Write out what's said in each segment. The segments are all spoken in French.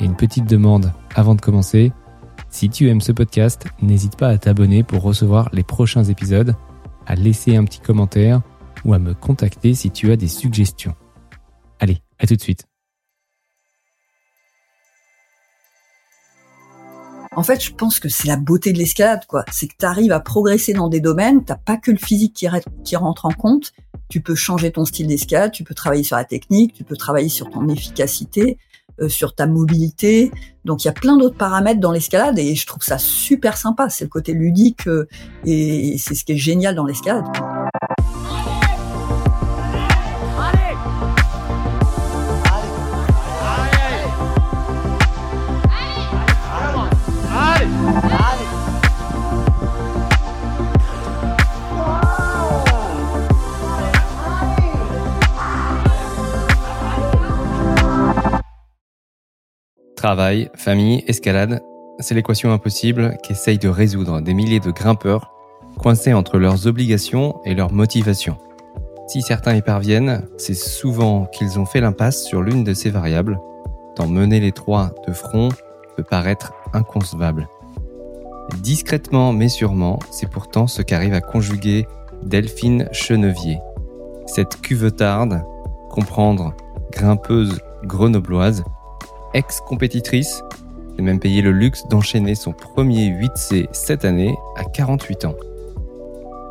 Et une petite demande avant de commencer. Si tu aimes ce podcast, n'hésite pas à t'abonner pour recevoir les prochains épisodes, à laisser un petit commentaire ou à me contacter si tu as des suggestions. Allez, à tout de suite. En fait, je pense que c'est la beauté de l'escalade, quoi. C'est que tu arrives à progresser dans des domaines, t'as pas que le physique qui, rentre en compte. Tu peux changer ton style d'escalade, tu peux travailler sur la technique, tu peux travailler sur ton efficacité, sur ta mobilité. Donc il y a plein d'autres paramètres dans l'escalade et je trouve ça super sympa. C'est le côté ludique euh, et c'est ce qui est génial dans l'escalade. Travail, famille, escalade, c'est l'équation impossible qu'essayent de résoudre des milliers de grimpeurs coincés entre leurs obligations et leurs motivations. Si certains y parviennent, c'est souvent qu'ils ont fait l'impasse sur l'une de ces variables. D'en mener les trois de front peut paraître inconcevable. Discrètement mais sûrement, c'est pourtant ce qu'arrive à conjuguer Delphine Chenevier. Cette cuvetarde, comprendre grimpeuse grenobloise, ex-compétitrice, s'est même payé le luxe d'enchaîner son premier 8C cette année à 48 ans.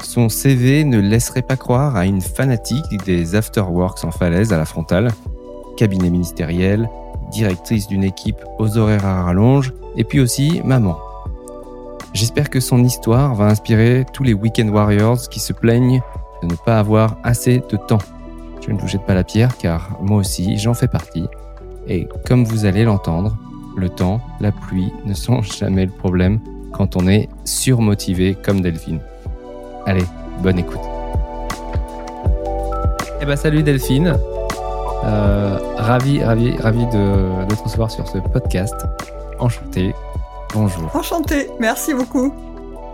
Son CV ne laisserait pas croire à une fanatique des afterworks en falaise à la frontale, cabinet ministériel, directrice d'une équipe aux horaires à rallonge, et puis aussi maman. J'espère que son histoire va inspirer tous les weekend warriors qui se plaignent de ne pas avoir assez de temps. Je ne vous jette pas la pierre car moi aussi j'en fais partie. Et comme vous allez l'entendre, le temps, la pluie ne sont jamais le problème quand on est surmotivé comme Delphine. Allez, bonne écoute. Eh ben salut Delphine. Euh, ravi, ravi, ravi de, de te recevoir sur ce podcast. Enchanté. Bonjour. Enchanté, merci beaucoup.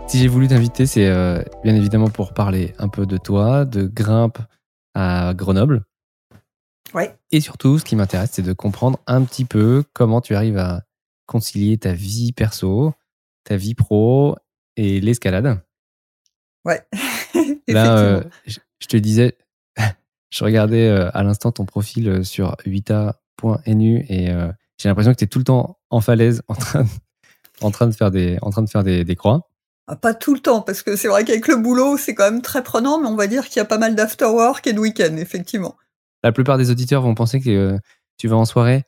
Si j'ai voulu t'inviter, c'est euh, bien évidemment pour parler un peu de toi, de grimpe à Grenoble. Ouais. Et surtout, ce qui m'intéresse, c'est de comprendre un petit peu comment tu arrives à concilier ta vie perso, ta vie pro et l'escalade. Ouais. Là, euh, je, je te disais, je regardais euh, à l'instant ton profil euh, sur 8a.nu et euh, j'ai l'impression que tu es tout le temps en falaise en train de, en train de faire des, en train de faire des, des croix. Ah, Pas tout le temps, parce que c'est vrai qu'avec le boulot, c'est quand même très prenant, mais on va dire qu'il y a pas mal d'afterwork et de week-end, effectivement. La plupart des auditeurs vont penser que euh, tu vas en soirée,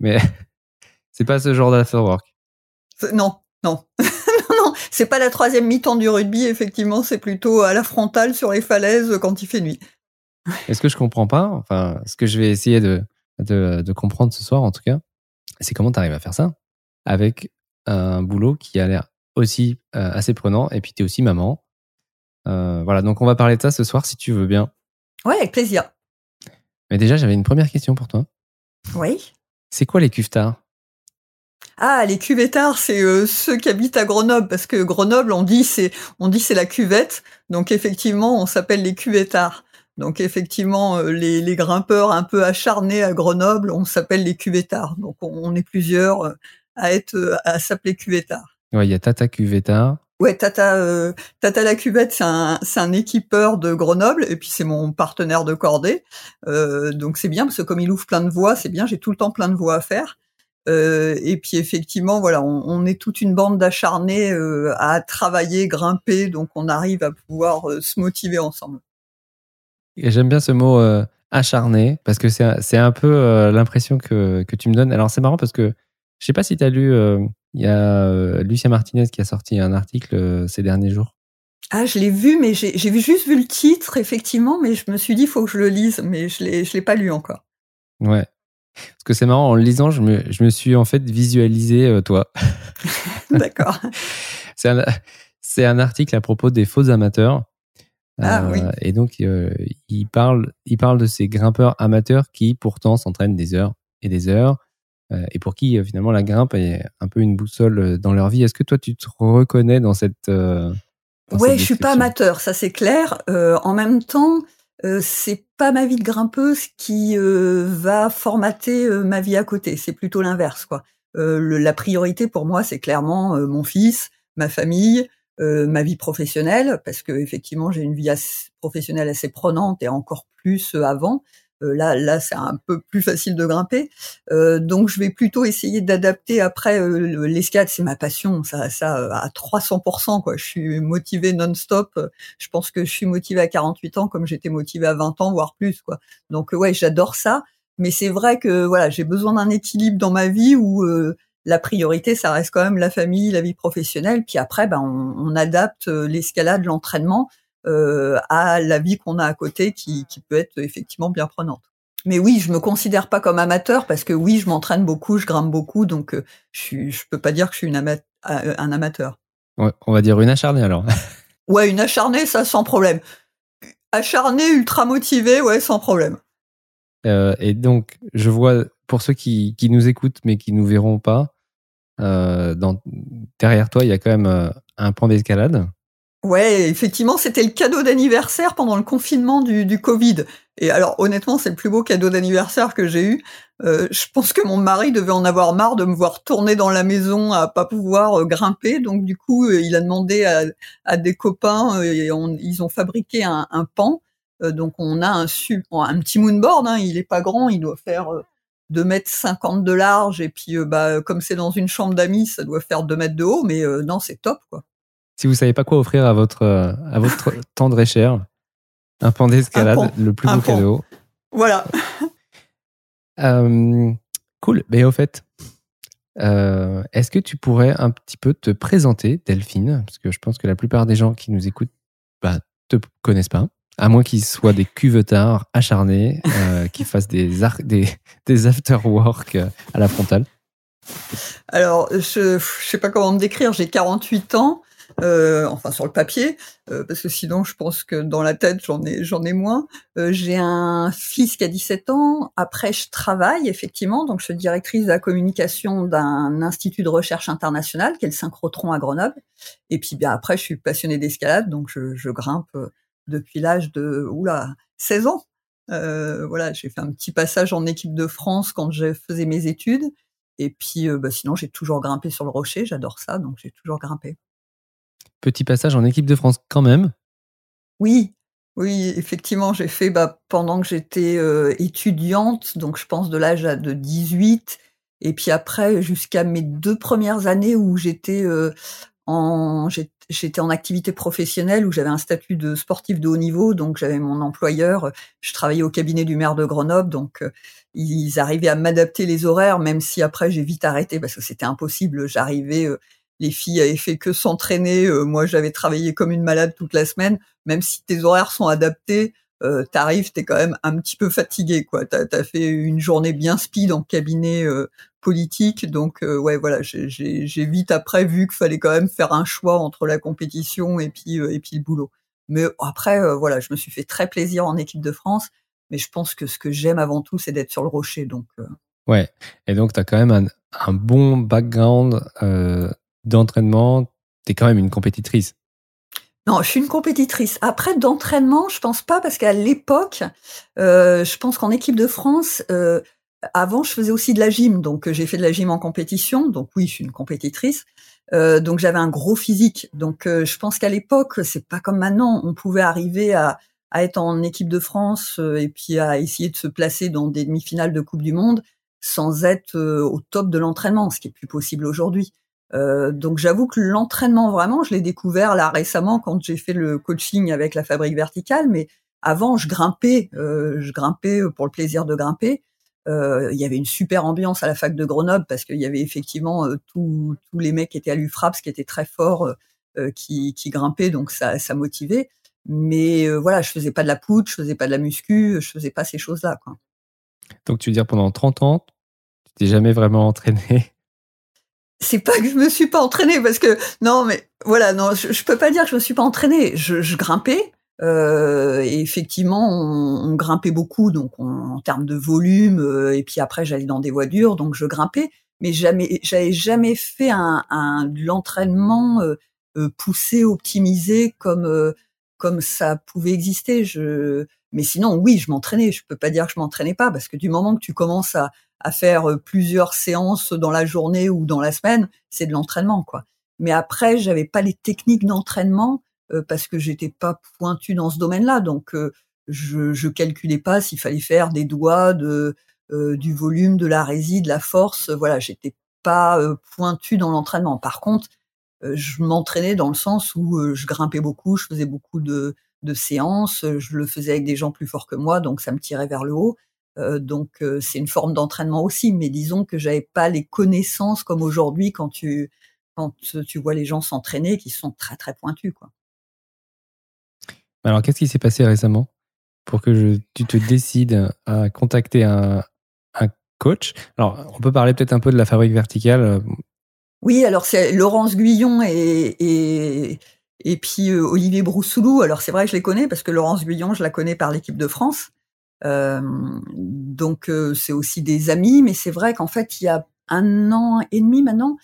mais c'est pas ce genre d'afterwork. Non, non. non, non, c'est pas la troisième mi-temps du rugby, effectivement, c'est plutôt à la frontale sur les falaises quand il fait nuit. Est-ce que je comprends pas Enfin, ce que je vais essayer de, de, de comprendre ce soir, en tout cas, c'est comment tu arrives à faire ça avec un boulot qui a l'air aussi euh, assez prenant, et puis tu es aussi maman. Euh, voilà, donc on va parler de ça ce soir si tu veux bien. Ouais, avec plaisir. Mais déjà, j'avais une première question pour toi. Oui. C'est quoi les cuvetards Ah, les cuvettards, c'est euh, ceux qui habitent à Grenoble, parce que Grenoble, on dit c'est on dit c'est la cuvette, donc effectivement, on s'appelle les cuvettards. Donc effectivement, euh, les, les grimpeurs un peu acharnés à Grenoble, on s'appelle les cuvettards. Donc on, on est plusieurs euh, à être à s'appeler cuvettards. Ouais, il y a Tata Cuvetard. Ouais, Tata, euh, Tata la cuvette, c'est un, équipeur de Grenoble, et puis c'est mon partenaire de cordée. Euh, donc c'est bien parce que comme il ouvre plein de voies, c'est bien. J'ai tout le temps plein de voies à faire. Euh, et puis effectivement, voilà, on, est toute une bande d'acharnés à travailler, grimper, donc on arrive à pouvoir se motiver ensemble. Et J'aime bien ce mot acharné parce que c'est un peu l'impression que, tu me donnes. Alors c'est marrant parce que je sais pas si tu as lu, il y a euh, Lucien Martinez qui a sorti un article euh, ces derniers jours. Ah, je l'ai vu, mais j'ai juste vu le titre, effectivement, mais je me suis dit, il faut que je le lise, mais je l'ai je l'ai pas lu encore. Ouais. Parce que c'est marrant, en le lisant, je me, je me suis en fait visualisé toi. D'accord. c'est un, article à propos des faux amateurs. Ah, oui. Et donc, il, parle, il parle de ces grimpeurs amateurs qui pourtant s'entraînent des heures et des heures euh, et pour qui euh, finalement la grimpe est un peu une boussole euh, dans leur vie. Est-ce que toi tu te reconnais dans cette dans Ouais, je suis pas amateur, ça c'est clair. en même temps, c'est pas ma vie de grimpeuse qui va formater ma vie à côté. C'est plutôt l'inverse, quoi. la priorité pour moi, c'est clairement mon fils, ma famille, ma vie professionnelle, parce que effectivement j'ai une vie professionnelle assez prenante et encore plus avant. Euh, là, là, c'est un peu plus facile de grimper. Euh, donc, je vais plutôt essayer d'adapter. Après, euh, l'escalade, c'est ma passion, ça, ça à 300%. Quoi. Je suis motivée non-stop. Je pense que je suis motivée à 48 ans comme j'étais motivée à 20 ans, voire plus. Quoi. Donc, ouais, j'adore ça. Mais c'est vrai que voilà, j'ai besoin d'un équilibre dans ma vie où la priorité, ça reste quand même la famille, la vie professionnelle. Puis après, ben, on, on adapte l'escalade, l'entraînement euh, à la vie qu'on a à côté qui, qui peut être effectivement bien prenante. Mais oui, je me considère pas comme amateur parce que oui, je m'entraîne beaucoup, je grimpe beaucoup, donc euh, je suis, je peux pas dire que je suis une euh, un amateur. on va dire une acharnée alors. ouais, une acharnée, ça sans problème. Acharnée, ultra motivée, ouais, sans problème. Euh, et donc, je vois pour ceux qui, qui nous écoutent mais qui nous verront pas, euh, dans, derrière toi, il y a quand même un pan d'escalade. Ouais, effectivement, c'était le cadeau d'anniversaire pendant le confinement du, Covid. Et alors, honnêtement, c'est le plus beau cadeau d'anniversaire que j'ai eu. Euh, je pense que mon mari devait en avoir marre de me voir tourner dans la maison à pas pouvoir euh, grimper. Donc, du coup, euh, il a demandé à, à des copains et ils ont fabriqué un, un pan. donc, on a un, un petit moonboard. Hein, il est pas grand, il doit faire 2 mètres 50 de large. Et puis, bah, comme c'est dans une chambre d'amis, ça doit faire 2 mètres de haut. Mais non, c'est top, quoi si vous savez pas quoi offrir à votre, euh, à votre tendre et cher, un pan d'escalade, le plus beau cadeau. Voilà. Euh, cool. Mais au fait, euh, est-ce que tu pourrais un petit peu te présenter, Delphine? Parce que je pense que la plupart des gens qui nous écoutent bah, te connaissent pas. À moins qu'ils soient des cuvetards acharnés, qui fassent des, des, des after-work à la frontale. Alors, je ne sais pas comment me décrire, j'ai 48 ans. Euh, enfin sur le papier, euh, parce que sinon je pense que dans la tête j'en ai j'en ai moins. Euh, j'ai un fils qui a 17 ans. Après je travaille effectivement, donc je suis directrice de la communication d'un institut de recherche international qui est le synchrotron à Grenoble. Et puis bien après je suis passionnée d'escalade, donc je, je grimpe depuis l'âge de oula 16 ans. Euh, voilà, j'ai fait un petit passage en équipe de France quand je faisais mes études. Et puis, bah, sinon, j'ai toujours grimpé sur le rocher. J'adore ça, donc j'ai toujours grimpé. Petit passage en équipe de France quand même. Oui, oui, effectivement, j'ai fait bah, pendant que j'étais euh, étudiante, donc je pense de l'âge de 18, et puis après jusqu'à mes deux premières années où j'étais euh, en j'étais en activité professionnelle où j'avais un statut de sportif de haut niveau, donc j'avais mon employeur, je travaillais au cabinet du maire de Grenoble, donc euh, ils arrivaient à m'adapter les horaires, même si après j'ai vite arrêté parce que c'était impossible. J'arrivais les filles avaient fait que s'entraîner. Euh, moi, j'avais travaillé comme une malade toute la semaine. Même si tes horaires sont adaptés, euh, t'arrives, t'es quand même un petit peu fatigué, quoi. T'as as fait une journée bien speed en cabinet euh, politique, donc euh, ouais, voilà, j'ai vite après vu qu'il fallait quand même faire un choix entre la compétition et puis et puis le boulot. Mais après, voilà, je me suis fait très plaisir en équipe de France, mais je pense que ce que j'aime avant tout, c'est d'être sur le rocher, donc. Ouais, et donc tu as quand même un, un bon background euh, d'entraînement, tu es quand même une compétitrice. Non, je suis une compétitrice. Après, d'entraînement, je pense pas parce qu'à l'époque, euh, je pense qu'en équipe de France, euh, avant, je faisais aussi de la gym. Donc, j'ai fait de la gym en compétition. Donc, oui, je suis une compétitrice. Euh, donc, j'avais un gros physique. Donc, je pense qu'à l'époque, c'est pas comme maintenant. On pouvait arriver à, à être en équipe de France et puis à essayer de se placer dans des demi-finales de Coupe du Monde sans être au top de l'entraînement, ce qui est plus possible aujourd'hui. Euh, donc j'avoue que l'entraînement vraiment, je l'ai découvert là récemment quand j'ai fait le coaching avec la fabrique verticale, mais avant je grimpais, euh, je grimpais pour le plaisir de grimper. Euh, il y avait une super ambiance à la fac de Grenoble parce qu'il y avait effectivement tous les mecs qui étaient à l'UFRAPS qui étaient très forts, qui, qui grimpaient, donc ça, ça motivait. Mais voilà, je faisais pas de la poutre, je faisais pas de la muscu, je faisais pas ces choses-là. Donc tu veux dire pendant 30 ans, tu t'es jamais vraiment entraîné? C'est pas que je me suis pas entraînée parce que non mais voilà non je, je peux pas dire que je me suis pas entraînée. Je, je grimpais euh, et effectivement on, on, grimpait beaucoup donc en termes de volume euh, et puis après j'allais dans des voies dures donc je grimpais mais jamais j'avais jamais fait un, un l'entraînement euh, euh poussé optimisé comme euh, comme ça pouvait exister. Je mais sinon oui je m'entraînais. Je peux pas dire que je m'entraînais pas parce que du moment que tu commences à à faire euh, plusieurs séances dans la journée ou dans la semaine, c'est de l'entraînement, quoi. Mais après, j'avais pas les techniques d'entraînement euh, parce que j'étais pas pointu dans ce domaine-là, donc euh, je, je calculais pas s'il fallait faire des doigts, de, du volume, de la réside, de la force. Voilà, j'étais pas pointu dans l'entraînement. Par contre, je m'entraînais dans le sens où je grimpais beaucoup, je faisais beaucoup de, de séances, je le faisais avec des gens plus forts que moi, donc ça me tirait vers le haut. Euh, donc euh, c'est une forme d'entraînement aussi, mais disons que j'avais pas les connaissances comme aujourd'hui quand tu quand tu vois les gens s'entraîner qui sont très très pointus quoi. Alors qu'est-ce qui s'est passé récemment pour que tu te décides à contacter un, un coach? Alors on peut parler peut-être un peu de la fabrique verticale. Euh, oui, alors c'est Laurence Guyon et, et, et puis Olivier Broussoulou. Alors c'est vrai que je les connais parce que Laurence Guyon, je la connais par l'équipe de France. Donc c'est aussi des amis, mais c'est vrai qu'en fait il y a un an et demi maintenant,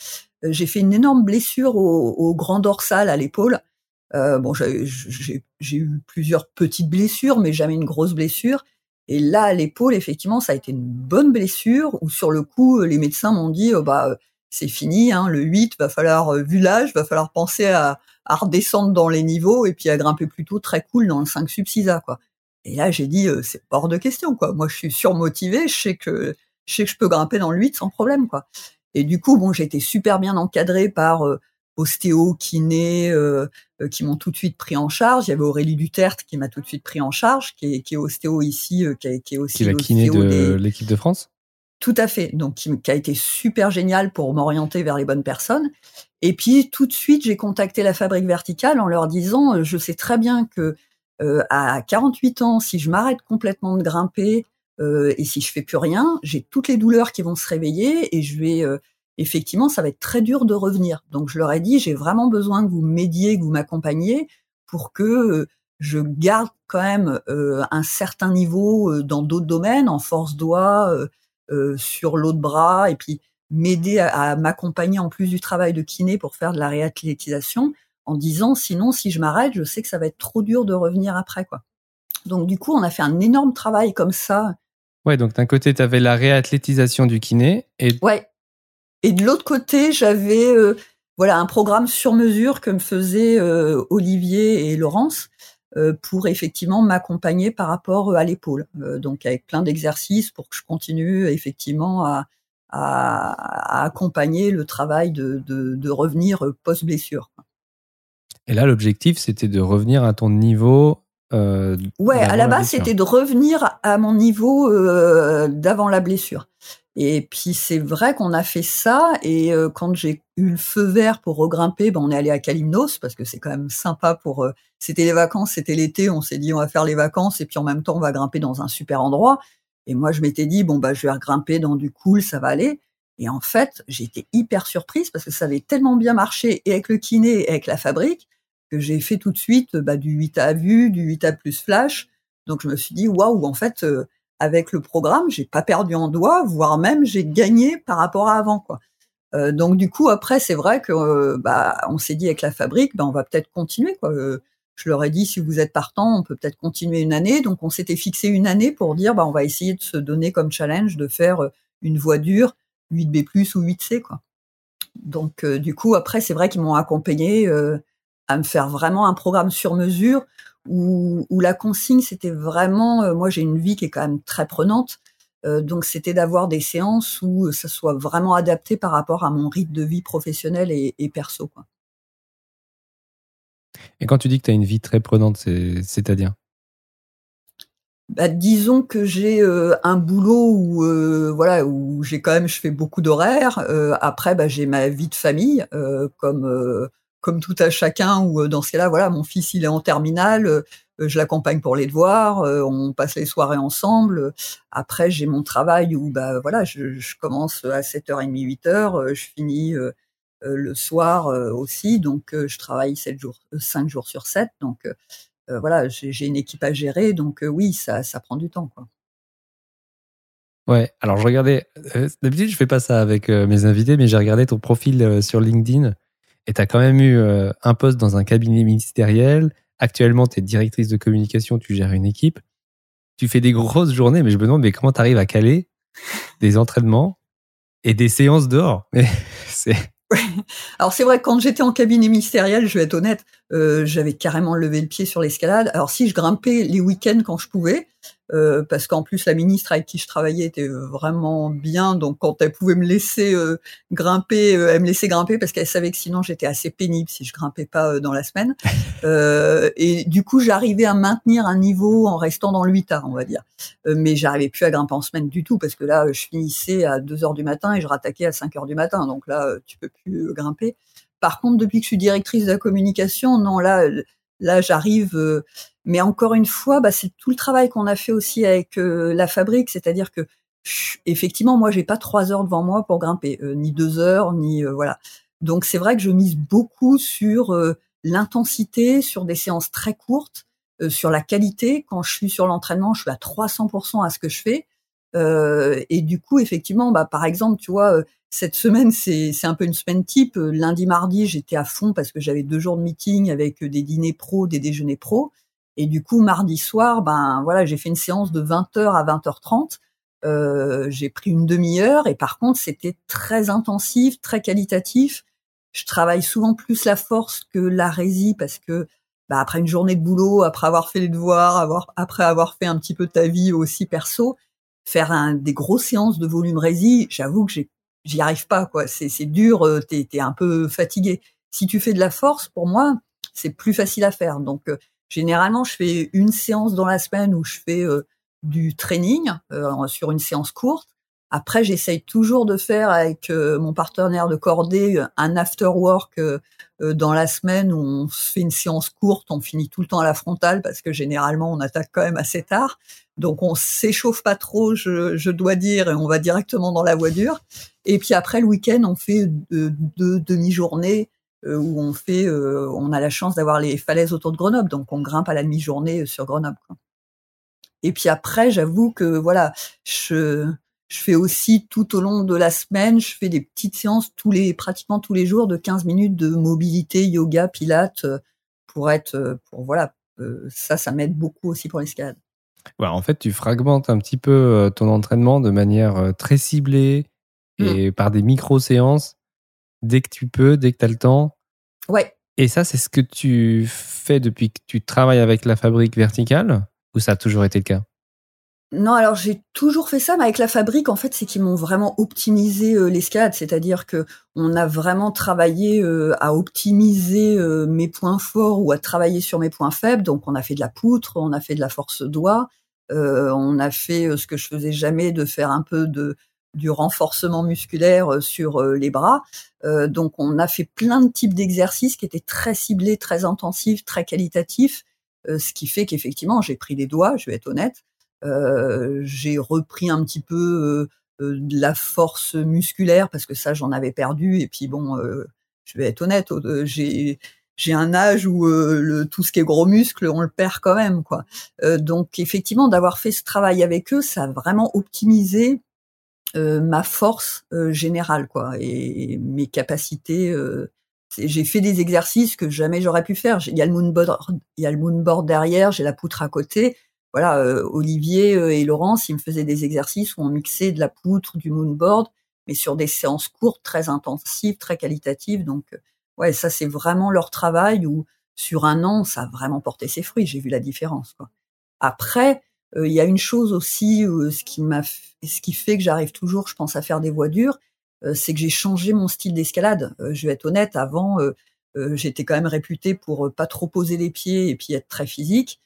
j'ai fait une énorme blessure au, au grand dorsal à l'épaule. Euh, bon, j'ai eu plusieurs petites blessures, mais jamais une grosse blessure. Et là, à l'épaule, effectivement, ça a été une bonne blessure où sur le coup, les médecins m'ont dit, oh, bah, c'est fini, hein, le 8, va falloir, vu l'âge, va falloir penser à, à, redescendre dans les niveaux et puis à grimper plutôt très cool dans le 5 subsisa, quoi. Et là, j'ai dit, euh, c'est hors de question, quoi. Moi, je suis surmotivée, je sais que je sais que je peux grimper dans le 8 sans problème, quoi. Et du coup, bon, j'ai été super bien encadrée par euh, ostéo, kiné, euh, euh, qui m'ont tout de suite pris en charge. Il y avait Aurélie Duterte qui m'a tout de suite pris en charge, qui est, qui est ostéo ici, qui, est, qui est aussi qui est la kiné de l'équipe de France? Tout à fait. Donc, qui, qui a été super génial pour m'orienter vers les bonnes personnes. Et puis, tout de suite, j'ai contacté la fabrique verticale en leur disant, je sais très bien que euh, à 48 ans, si je m'arrête complètement de grimper euh, et si je fais plus rien, j'ai toutes les douleurs qui vont se réveiller et je vais euh, effectivement, ça va être très dur de revenir. Donc je leur ai dit, j'ai vraiment besoin que vous m'aidiez, que vous m'accompagniez pour que je garde quand même un certain niveau dans d'autres domaines, en force doigt, sur l'autre bras, et puis m'aider à, à m'accompagner en plus du travail de kiné pour faire de la réathlétisation en disant sinon si je m'arrête, je sais que ça va être trop dur de revenir après quoi. Donc du coup, on a fait un énorme travail comme ça. Ouais, donc d'un côté, tu avais la réathlétisation du kiné et Ouais. Et de l'autre côté, j'avais euh, voilà un programme sur mesure que me faisaient euh, Olivier et Laurence euh, pour effectivement m'accompagner par rapport à l'épaule. donc avec plein d'exercices pour que je continue effectivement à, à, à accompagner le travail de, de, de revenir post-blessure. Et là, l'objectif, c'était de revenir à ton niveau. Euh, ouais, à la base, c'était de revenir à mon niveau euh, d'avant la blessure. Et puis c'est vrai qu'on a fait ça et euh, quand j'ai eu le feu vert pour regrimper, ben on est allé à Kalimnos parce que c'est quand même sympa pour. C'était les vacances, c'était l'été, on s'est dit on va faire les vacances et puis en même temps on va grimper dans un super endroit. Et moi je m'étais dit bon bah je vais grimper dans du cool, ça va aller. Et en fait j'ai été hyper surprise parce que ça avait tellement bien marché et avec le kiné et avec la fabrique que j'ai fait tout de suite bah, du 8 à vue, du 8 à plus flash. Donc je me suis dit waouh, en fait euh, avec le programme, j'ai pas perdu en doigt, voire même j'ai gagné par rapport à avant quoi. Euh, donc du coup après c'est vrai que euh, bah on s'est dit avec la fabrique, bah, on va peut-être continuer quoi. je leur ai dit si vous êtes partant, on peut peut-être continuer une année. Donc on s'était fixé une année pour dire bah on va essayer de se donner comme challenge de faire une voie dure 8B+ ou 8C quoi. Donc du coup après c'est vrai qu'ils m'ont accompagné à me faire vraiment un programme sur mesure où, où la consigne c'était vraiment, euh, moi j'ai une vie qui est quand même très prenante, euh, donc c'était d'avoir des séances où ça soit vraiment adapté par rapport à mon rythme de vie professionnel et, et perso. Quoi. Et quand tu dis que tu as une vie très prenante, c'est-à-dire? Bah, disons que j'ai euh, un boulot où euh, voilà où j'ai quand même je fais beaucoup d'horaires. Euh, après, bah, j'ai ma vie de famille comme comme tout à chacun, ou dans ce cas-là, voilà, mon fils il est en terminale, je l'accompagne pour les devoirs, on passe les soirées ensemble. Après, j'ai mon travail où bah voilà, je, commence à 7h30, 8h, je finis le soir aussi, donc je travaille 7 jours, 5 jours sur 7, donc voilà, j'ai une équipe à gérer, donc oui, ça, ça prend du temps, quoi. Ouais, alors je regardais, euh, d'habitude je fais pas ça avec euh, mes invités, mais j'ai regardé ton profil euh, sur LinkedIn et tu as quand même eu un poste dans un cabinet ministériel. Actuellement, tu es directrice de communication, tu gères une équipe. Tu fais des grosses journées, mais je me demande mais comment tu arrives à caler des entraînements et des séances dehors? C'est Alors c'est vrai quand j'étais en cabinet ministériel, je vais être honnête, j'avais carrément levé le pied sur l'escalade. Alors si je grimpais les week-ends quand je pouvais, euh, parce qu'en plus la ministre avec qui je travaillais était euh, vraiment bien, donc quand elle pouvait me laisser euh, grimper, elle me laissait grimper parce qu'elle savait que sinon j'étais assez pénible si je grimpais pas dans la semaine. et du coup j'arrivais à maintenir un niveau en restant dans le 8 on va dire. mais j'arrivais plus à grimper en semaine du tout parce que là je finissais à 2 heures du matin et je rattaquais à 5 heures du matin, donc là tu peux plus grimper. Par contre, depuis que je suis directrice de la communication, non, là, là, j'arrive, mais encore une fois, bah, c'est tout le travail qu'on a fait aussi avec euh, la fabrique, c'est-à-dire que effectivement, moi, j'ai pas trois heures devant moi pour grimper, euh, ni deux heures, ni euh, voilà. Donc c'est vrai que je mise beaucoup sur l'intensité, sur des séances très courtes, sur la qualité. Quand je suis sur l'entraînement, je suis à 300% à ce que je fais. et du coup, effectivement, bah, par exemple, tu vois, cette semaine, c'est un peu une semaine type. Lundi, mardi, j'étais à fond parce que j'avais deux jours de meeting avec des dîners pro, des déjeuners pro. Et du coup, mardi soir, ben voilà, j'ai fait une séance de 20h à 20h30. Euh, j'ai pris une demi-heure et par contre, c'était très intensif, très qualitatif. Je travaille souvent plus la force que la résie parce que bah, après une journée de boulot, après avoir fait les devoirs, avoir, après avoir fait un petit peu ta vie aussi perso, faire un, des grosses séances de volume résie, j'avoue que j'y arrive pas quoi. C'est dur, euh, t'es es un peu fatigué. Si tu fais de la force, pour moi, c'est plus facile à faire. Donc euh, Généralement, je fais une séance dans la semaine où je fais euh, du training euh, sur une séance courte. Après, j'essaye toujours de faire avec euh, mon partenaire de cordée un after work dans la semaine où on fait une séance courte, on finit tout le temps à la frontale parce que généralement on attaque quand même assez tard. Donc on s'échauffe pas trop, je, je, dois dire, et on va directement dans la voiture. Et puis après le week-end, on fait deux demi-journées euh, où on fait, euh, on a la chance d'avoir les falaises autour de Grenoble, donc on grimpe à la demi-journée euh, sur Grenoble. Et puis après, j'avoue que voilà, je, je fais aussi tout au long de la semaine, je fais des petites séances tous les, pratiquement tous les jours de 15 minutes de mobilité, yoga, pilates, pour être, pour voilà, ça, ça m'aide beaucoup aussi pour l'escalade. Ouais, en fait, tu fragmentes un petit peu ton entraînement de manière très ciblée mmh. et par des micro-séances dès que tu peux, dès que tu as le temps. Ouais. Et ça, c'est ce que tu fais depuis que tu travailles avec la fabrique verticale ou ça a toujours été le cas? Non, alors j'ai toujours fait ça, mais avec la fabrique, en fait, c'est qu'ils m'ont vraiment optimisé euh, l'escalade, c'est-à-dire que on a vraiment travaillé euh, à optimiser euh, mes points forts ou à travailler sur mes points faibles. Donc, on a fait de la poutre, on a fait de la force doigt, on a fait ce que je faisais jamais, de faire un peu de du renforcement musculaire euh, sur euh, les bras. Euh, donc on a fait plein de types d'exercices qui étaient très ciblés, très intensifs, très qualitatifs, ce qui fait qu'effectivement j'ai pris des doigts, je vais être honnête. j'ai repris un petit peu de la force musculaire parce que ça j'en avais perdu et puis bon, je vais être honnête, j'ai j'ai un âge où le, tout ce qui est gros muscle, on le perd quand même, quoi. donc effectivement, d'avoir fait ce travail avec eux, ça a vraiment optimisé euh, ma force euh, générale, quoi, et mes capacités. Euh, j'ai fait des exercices que jamais j'aurais pu faire. Il y a le moonboard, il y a le moonboard derrière, j'ai la poutre à côté. Voilà, Olivier et Laurence, ils me faisaient des exercices où on mixait de la poutre, du moonboard, mais sur des séances courtes, très intensives, très qualitatives. Donc, ouais, ça c'est vraiment leur travail. Où sur un an, ça a vraiment porté ses fruits. J'ai vu la différence. Quoi. Après, il y a une chose aussi, ce qui m'a ce qui fait que j'arrive toujours, je pense, à faire des voies dures, euh, c'est que j'ai changé mon style d'escalade. Euh, je vais être honnête, avant, euh, j'étais quand même réputée pour pas trop poser les pieds et puis être très physique.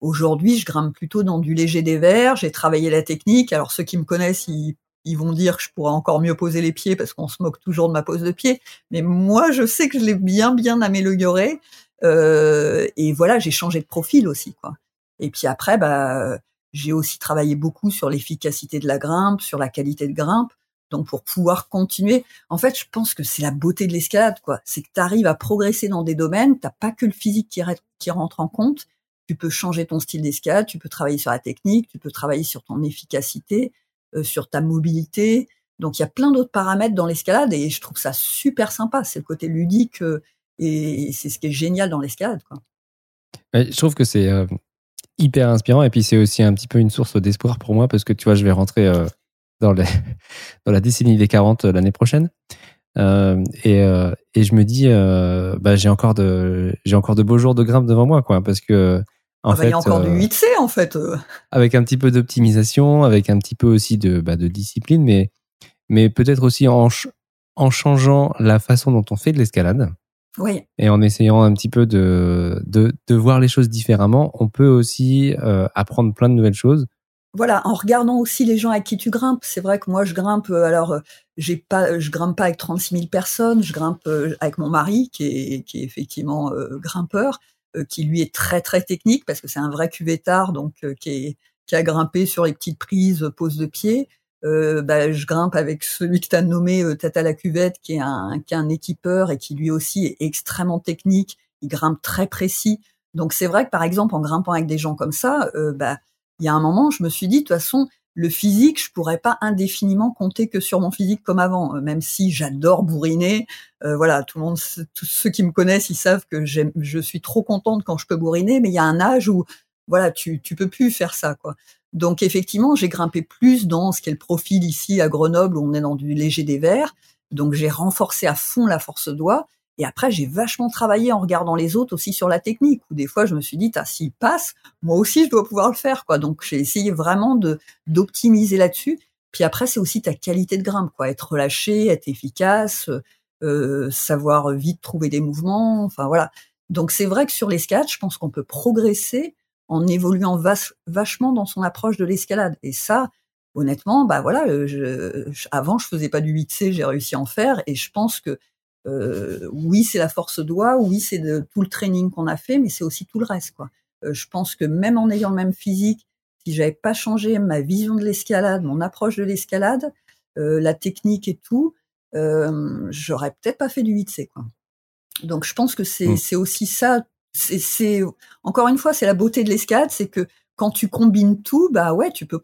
Aujourd'hui, je grimpe plutôt dans du léger des verts. J'ai travaillé la technique. Alors ceux qui me connaissent, ils ils vont dire que je pourrais encore mieux poser les pieds parce qu'on se moque toujours de ma pose de pied. Mais moi, je sais que je l'ai bien, bien amélioré. Euh, et voilà, j'ai changé de profil aussi, quoi. Et puis après, bah, j'ai aussi travaillé beaucoup sur l'efficacité de la grimpe, sur la qualité de grimpe. Donc pour pouvoir continuer, en fait, je pense que c'est la beauté de l'escalade, quoi. C'est que tu arrives à progresser dans des domaines, t'as pas que le physique qui, rentre en compte. Tu peux changer ton style d'escalade, tu peux travailler sur la technique, tu peux travailler sur ton efficacité, euh, sur ta mobilité. Donc il y a plein d'autres paramètres dans l'escalade et je trouve ça super sympa. C'est le côté ludique euh, et c'est ce qui est génial dans l'escalade. Quoi. je trouve que c'est euh, hyper inspirant et puis c'est aussi un petit peu une source d'espoir pour moi parce que tu vois, je vais rentrer dans, dans la décennie des 40 l'année prochaine. et, et je me dis, bah, j'ai encore de, j'ai encore de beaux jours de grimpe devant moi, quoi, parce que en fait, il y a encore du 8C en fait. Avec un petit peu d'optimisation, avec un petit peu aussi de, bah, de discipline, mais, mais peut-être aussi en, en changeant la façon dont on fait de l'escalade. Oui. Et en essayant un petit peu de, de, de voir les choses différemment, on peut aussi apprendre plein de nouvelles choses voilà, en regardant aussi les gens avec qui tu grimpes. C'est vrai que moi, je grimpe. Euh, alors, euh, j'ai pas, je grimpe pas avec 36 000 personnes. Je grimpe euh, avec mon mari, qui est, qui est effectivement grimpeur, qui lui est très très technique parce que c'est un vrai cuvettard, donc qui est qui a grimpé sur les petites prises, pose de pied. Bah, je grimpe avec celui que tu as nommé Tata la cuvette, qui est un qui est un équipeur et qui lui aussi est extrêmement technique. Il grimpe très précis. Donc c'est vrai que par exemple en grimpant avec des gens comme ça, bah il y a un moment, je me suis dit, de toute façon, le physique, je pourrais pas indéfiniment compter que sur mon physique comme avant, euh, même si j'adore bourriner. Euh, voilà, tout le monde, tous ceux qui me connaissent, ils savent que je suis trop contente quand je peux bourriner, mais il y a un âge où, voilà, tu, tu peux plus faire ça, quoi. Donc effectivement, j'ai grimpé plus dans ce qu'est le profil ici à Grenoble, où on est dans du léger des verts. Donc j'ai renforcé à fond la force doigt. Et après, j'ai vachement travaillé en regardant les autres aussi sur la technique, où des fois, je me suis dit, ah, s'il passe, moi aussi, je dois pouvoir le faire, quoi. Donc, j'ai essayé vraiment de, d'optimiser là-dessus. Puis après, c'est aussi ta qualité de grimpe, quoi. Être relâché, être efficace, euh, savoir vite trouver des mouvements. Enfin, voilà. Donc, c'est vrai que sur l'escalade, je pense qu'on peut progresser en évoluant vachement dans son approche de l'escalade. Et ça, honnêtement, bah voilà, euh, je, avant, je faisais pas du 8C, j'ai réussi à en faire. Et je pense que euh, oui, c'est la force doigt, oui, c'est de tout le training qu'on a fait, mais c'est aussi tout le reste. Quoi. Euh, je pense que même en ayant le même physique, si j'avais pas changé ma vision de l'escalade, mon approche de l'escalade, euh, la technique et tout, j'aurais peut-être pas fait du 8C. Quoi. Donc je pense que c'est mmh. c'est aussi ça. C'est encore une fois, c'est la beauté de l'escalade, c'est que quand tu combines tout, bah ouais, tu peux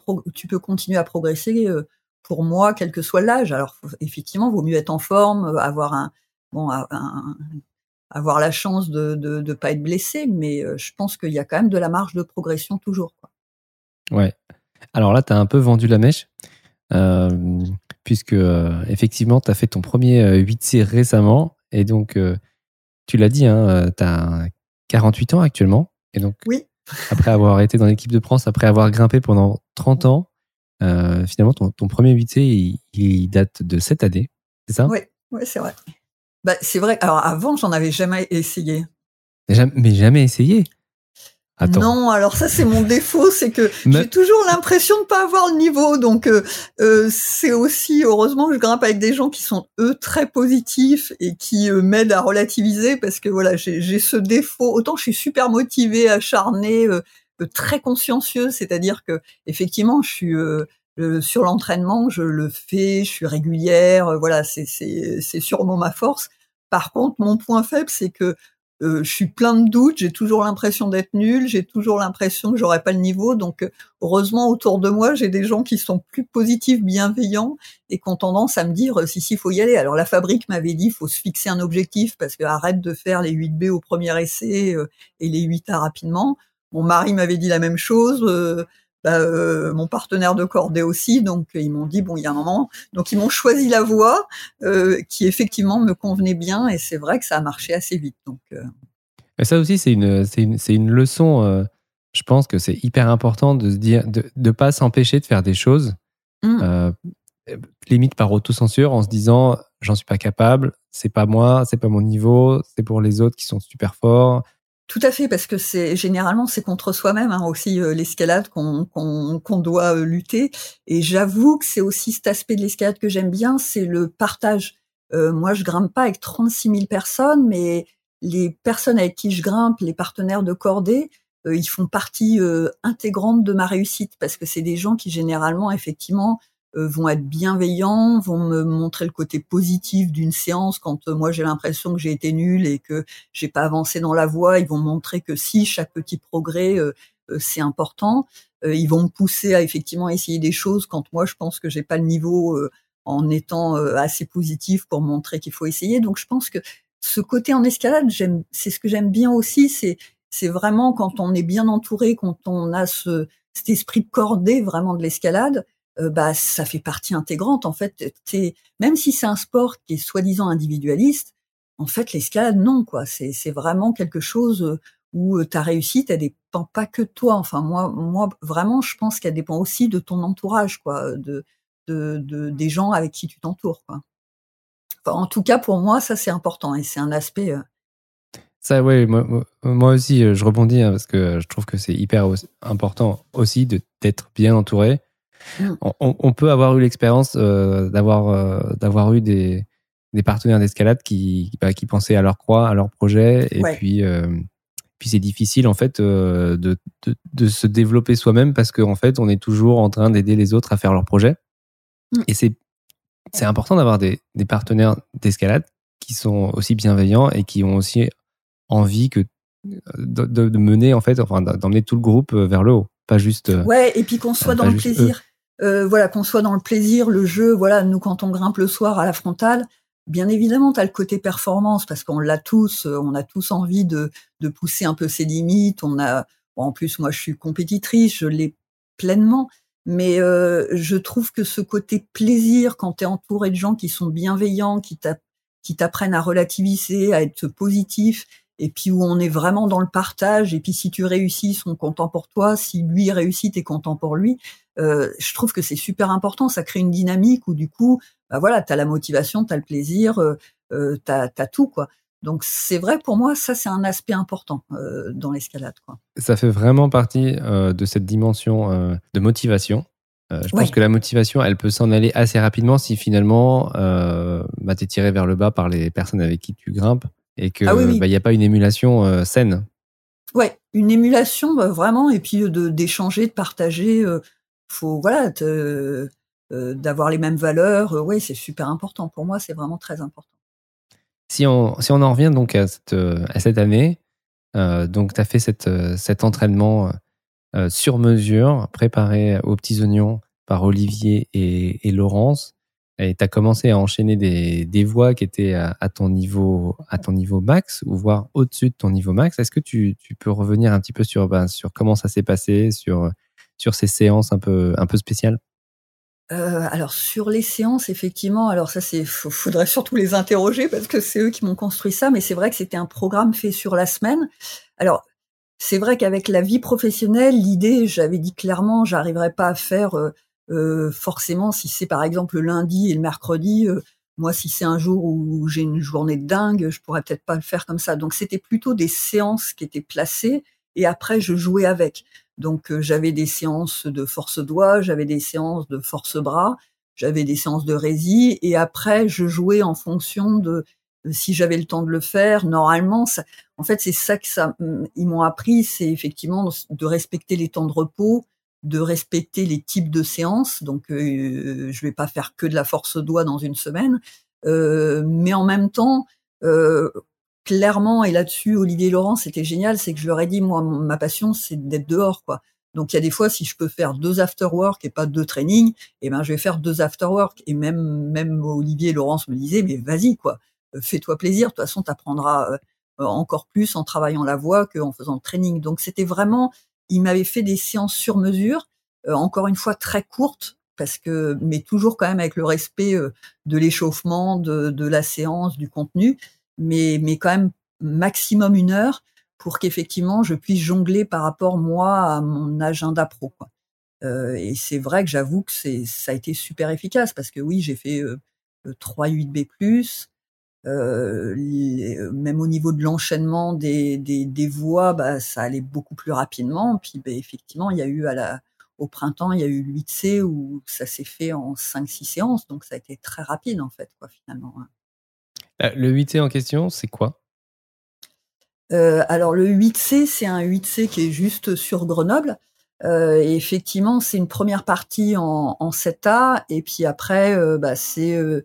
continuer à progresser. Euh, pour moi, quel que soit l'âge. Alors effectivement, vaut mieux être en forme, avoir un, bon, avoir la chance de ne pas être blessé, mais euh, je pense qu'il y a quand même de la marge de progression toujours. Ouais. Alors là, tu as un peu vendu la mèche, euh, puisque euh, effectivement, tu as fait ton premier 8C récemment, et donc, tu l'as dit, hein, tu as 48 ans actuellement, et donc, oui. après avoir été dans l'équipe de France, après avoir grimpé pendant 30 ans, finalement, ton, ton premier 8C, il, il, date de cette année, c'est ça? Oui, ouais, c'est vrai. Bah, c'est vrai. Alors avant, j'en avais jamais essayé. Mais jamais essayé? Attends. Non, alors ça c'est mon défaut, c'est que j'ai toujours l'impression de pas avoir le niveau. Donc euh, euh, c'est aussi heureusement que je grimpe avec des gens qui sont eux très positifs et qui euh, m'aident à relativiser parce que voilà j'ai ce défaut. Autant je suis super motivée, acharnée, très consciencieuse, c'est-à-dire que effectivement je suis sur l'entraînement, je le fais, je suis régulière, voilà, c'est c'est sûrement ma force. Par contre, mon point faible, c'est que euh, je suis plein de doutes, j'ai toujours l'impression d'être nul, j'ai toujours l'impression que j'aurai pas le niveau. Donc, euh, heureusement, autour de moi, j'ai des gens qui sont plus positifs, bienveillants et qui ont tendance à me dire euh, si si, faut y aller. Alors, la fabrique m'avait dit faut se fixer un objectif parce que arrête de faire les 8B au premier essai et les 8A rapidement. Mon mari m'avait dit la même chose. Bah, euh, mon partenaire de cordée aussi. Donc ils m'ont dit bon, il y a un moment. Donc ils m'ont choisi la voie euh, qui effectivement me convenait bien et c'est vrai que ça a marché assez vite. Donc euh. et ça aussi c'est une c'est une une leçon. je pense que c'est hyper important de se dire de ne pas s'empêcher de faire des choses. Mmh. limite par autocensure en se disant j'en suis pas capable, c'est pas moi, c'est pas mon niveau, c'est pour les autres qui sont super forts. Tout à fait, parce que c'est généralement c'est contre soi-même hein, aussi euh, l'escalade qu'on qu'on doit euh, lutter. Et j'avoue que c'est aussi cet aspect de l'escalade que j'aime bien, c'est le partage. Euh, moi, je grimpe pas avec 36 000 personnes, mais les personnes avec qui je grimpe, les partenaires de cordée, ils font partie intégrante de ma réussite parce que c'est des gens qui généralement effectivement euh, vont être bienveillants, vont me montrer le côté positif d'une séance quand euh, moi j'ai l'impression que j'ai été nulle et que j'ai pas avancé dans la voie. Ils vont montrer que si chaque petit progrès euh, c'est important. ils vont me pousser à effectivement essayer des choses quand moi je pense que j'ai pas le niveau en étant assez positif pour montrer qu'il faut essayer. Donc je pense que ce côté en escalade, j'aime, c'est ce que j'aime bien aussi. C'est c'est vraiment quand on est bien entouré, quand on a ce cet esprit cordé vraiment de l'escalade euh, bah ça fait partie intégrante. En fait, même si c'est un sport qui est soi-disant individualiste, en fait l'escalade non quoi. C'est c'est vraiment quelque chose euh, où euh, ta réussite elle dépend pas que de toi. Enfin moi moi vraiment je pense qu'elle dépend aussi de ton entourage quoi, de de, de des gens avec qui tu t'entoures quoi. En tout cas pour moi ça c'est important et c'est un aspect ça, oui, moi, moi, aussi, je rebondis hein, parce que je trouve que c'est hyper important aussi d'être bien entouré. On, peut avoir eu l'expérience euh, d'avoir euh, d'avoir eu des, des partenaires d'escalade qui bah, qui pensaient à leur croix, à leur projet, et puis euh, puis c'est difficile en fait de, de, de se développer soi-même parce qu'en en fait on est toujours en train d'aider les autres à faire leur projet. Mm. Et c'est c'est important d'avoir des, des partenaires d'escalade qui sont aussi bienveillants et qui ont aussi envie que de, de mener en fait enfin d'emmener tout le groupe vers le haut pas juste ouais et puis qu'on soit dans le plaisir euh, voilà, qu'on soit dans le plaisir, le jeu, voilà, nous quand on grimpe le soir à la frontale, bien évidemment, tu as le côté performance parce qu'on l'a tous, euh, on a tous envie de, de pousser un peu ses limites. On a, en plus, moi, je suis compétitrice, je l'ai pleinement, mais euh, je trouve que ce côté plaisir quand tu es entouré de gens qui sont bienveillants, qui t'apprennent à relativiser, à être positif, et puis où on est vraiment dans le partage, et puis si tu réussis, ils sont contents pour toi, si lui réussit, t'es content pour lui. Euh, je trouve que c'est super important, ça crée une dynamique où du coup, bah voilà, t'as la motivation, t'as le plaisir, euh, euh t'as as tout quoi. Donc c'est vrai pour moi, ça c'est un aspect important euh, dans l'escalade. Ça fait vraiment partie euh, de cette dimension euh, de motivation. je pense que la motivation, elle peut s'en aller assez rapidement si finalement bah, tu es tiré vers le bas par les personnes avec qui tu grimpes et que ah il n'y bah, a pas une émulation saine. Ouais, une émulation bah, vraiment et puis de d'échanger, de partager. Euh, faut voilà euh, d'avoir les mêmes valeurs. oui, c'est super important pour moi. C'est vraiment très important. Si on si on en revient donc à cette à cette année, donc tu as fait cette, cet entraînement sur mesure préparé aux petits oignons par Olivier et, et Laurence. Et tu as commencé à enchaîner des, des voix qui étaient à, ton niveau à ton niveau max ou voire au-dessus de ton niveau max. Est-ce que tu, tu, peux revenir un petit peu sur ben, sur comment ça s'est passé, sur sur ces séances un peu un peu spéciales? Euh, alors sur les séances, effectivement, alors ça c'est faudrait surtout les interroger parce que c'est eux qui m'ont construit ça, mais c'est vrai que c'était un programme fait sur la semaine. Alors c'est vrai qu'avec la vie professionnelle, l'idée, j'avais dit clairement, j'arriverais pas à faire euh, euh, forcément, si c'est par exemple le lundi et le mercredi, euh, moi, si c'est un jour où j'ai une journée de dingue, je pourrais peut-être pas le faire comme ça. Donc, c'était plutôt des séances qui étaient placées et après, je jouais avec. Donc, euh, j'avais des séances de force doigt, j'avais des séances de force bras, j'avais des séances de rési et après, je jouais en fonction de si j'avais le temps de le faire. Normalement, ça, en fait, c'est ça que ça, ils m'ont appris, c'est effectivement de respecter les temps de repos, de respecter les types de séances. Donc, euh, je vais pas faire que de la force doigt dans une semaine, euh, mais en même temps, euh, clairement, et là-dessus, Olivier Laurent, c'était génial, c'est que je leur ai dit, moi, ma passion, c'est d'être dehors, quoi. Donc, il y a des fois, si je peux faire deux after work et pas deux trainings, eh ben, je vais faire deux after work. Et même, même Olivier et Laurence me disaient, mais vas-y, quoi, fais-toi plaisir. De toute façon, t'apprendras euh, encore plus en travaillant la voix qu'en faisant le training. Donc, c'était vraiment il m'avait fait des séances sur mesure, euh, encore une fois très courtes, parce que, mais toujours quand même avec le respect euh, de l'échauffement, de, la séance, du contenu, mais, mais quand même maximum une heure pour qu'effectivement je puisse jongler par rapport moi à mon agenda pro. Quoi. Euh, et c'est vrai que j'avoue que c'est ça a été super efficace parce que oui j'ai fait euh, 3 8B+, Euh, même au niveau de l'enchaînement des, des, des, voix, bah, ça allait beaucoup plus rapidement. Puis bah, effectivement, il y a eu à la, au printemps, il y a eu le 8C où ça s'est fait en 5-6 séances, donc ça a été très rapide en fait, quoi, finalement. Euh, le 8C en question, c'est quoi? Euh, Alors le 8C, c'est un 8C qui est juste sur Grenoble. Euh, et effectivement, c'est une première partie en, en 7A, et puis après, euh, bah, c'est euh,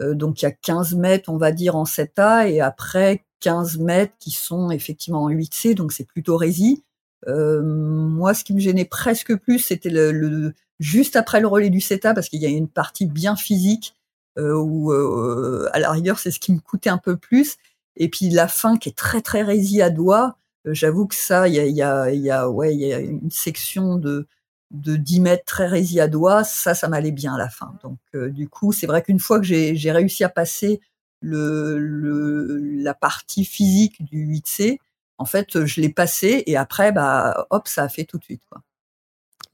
donc il y a 15 mètres, on va dire, en 7A, et après 15 mètres qui sont effectivement en 8C, donc c'est plutôt rési. Moi, ce qui me gênait presque plus, c'était le, le, juste après le relais du CETA, parce qu'il y a une partie bien physique euh, où, euh, à la rigueur, c'est ce qui me coûtait un peu plus. Et puis la fin qui est très très résie à doigt. Euh, j'avoue que ça, il y a, y, a, y, a, ouais, y a une section de de 10 mètres très rési à doigt, ça, ça m'allait bien à la fin. Donc, euh, du coup, c'est vrai qu'une fois que j'ai réussi à passer le, le, la partie physique du 8C, en fait, je l'ai passé et après, bah, hop, ça a fait tout de suite. Quoi.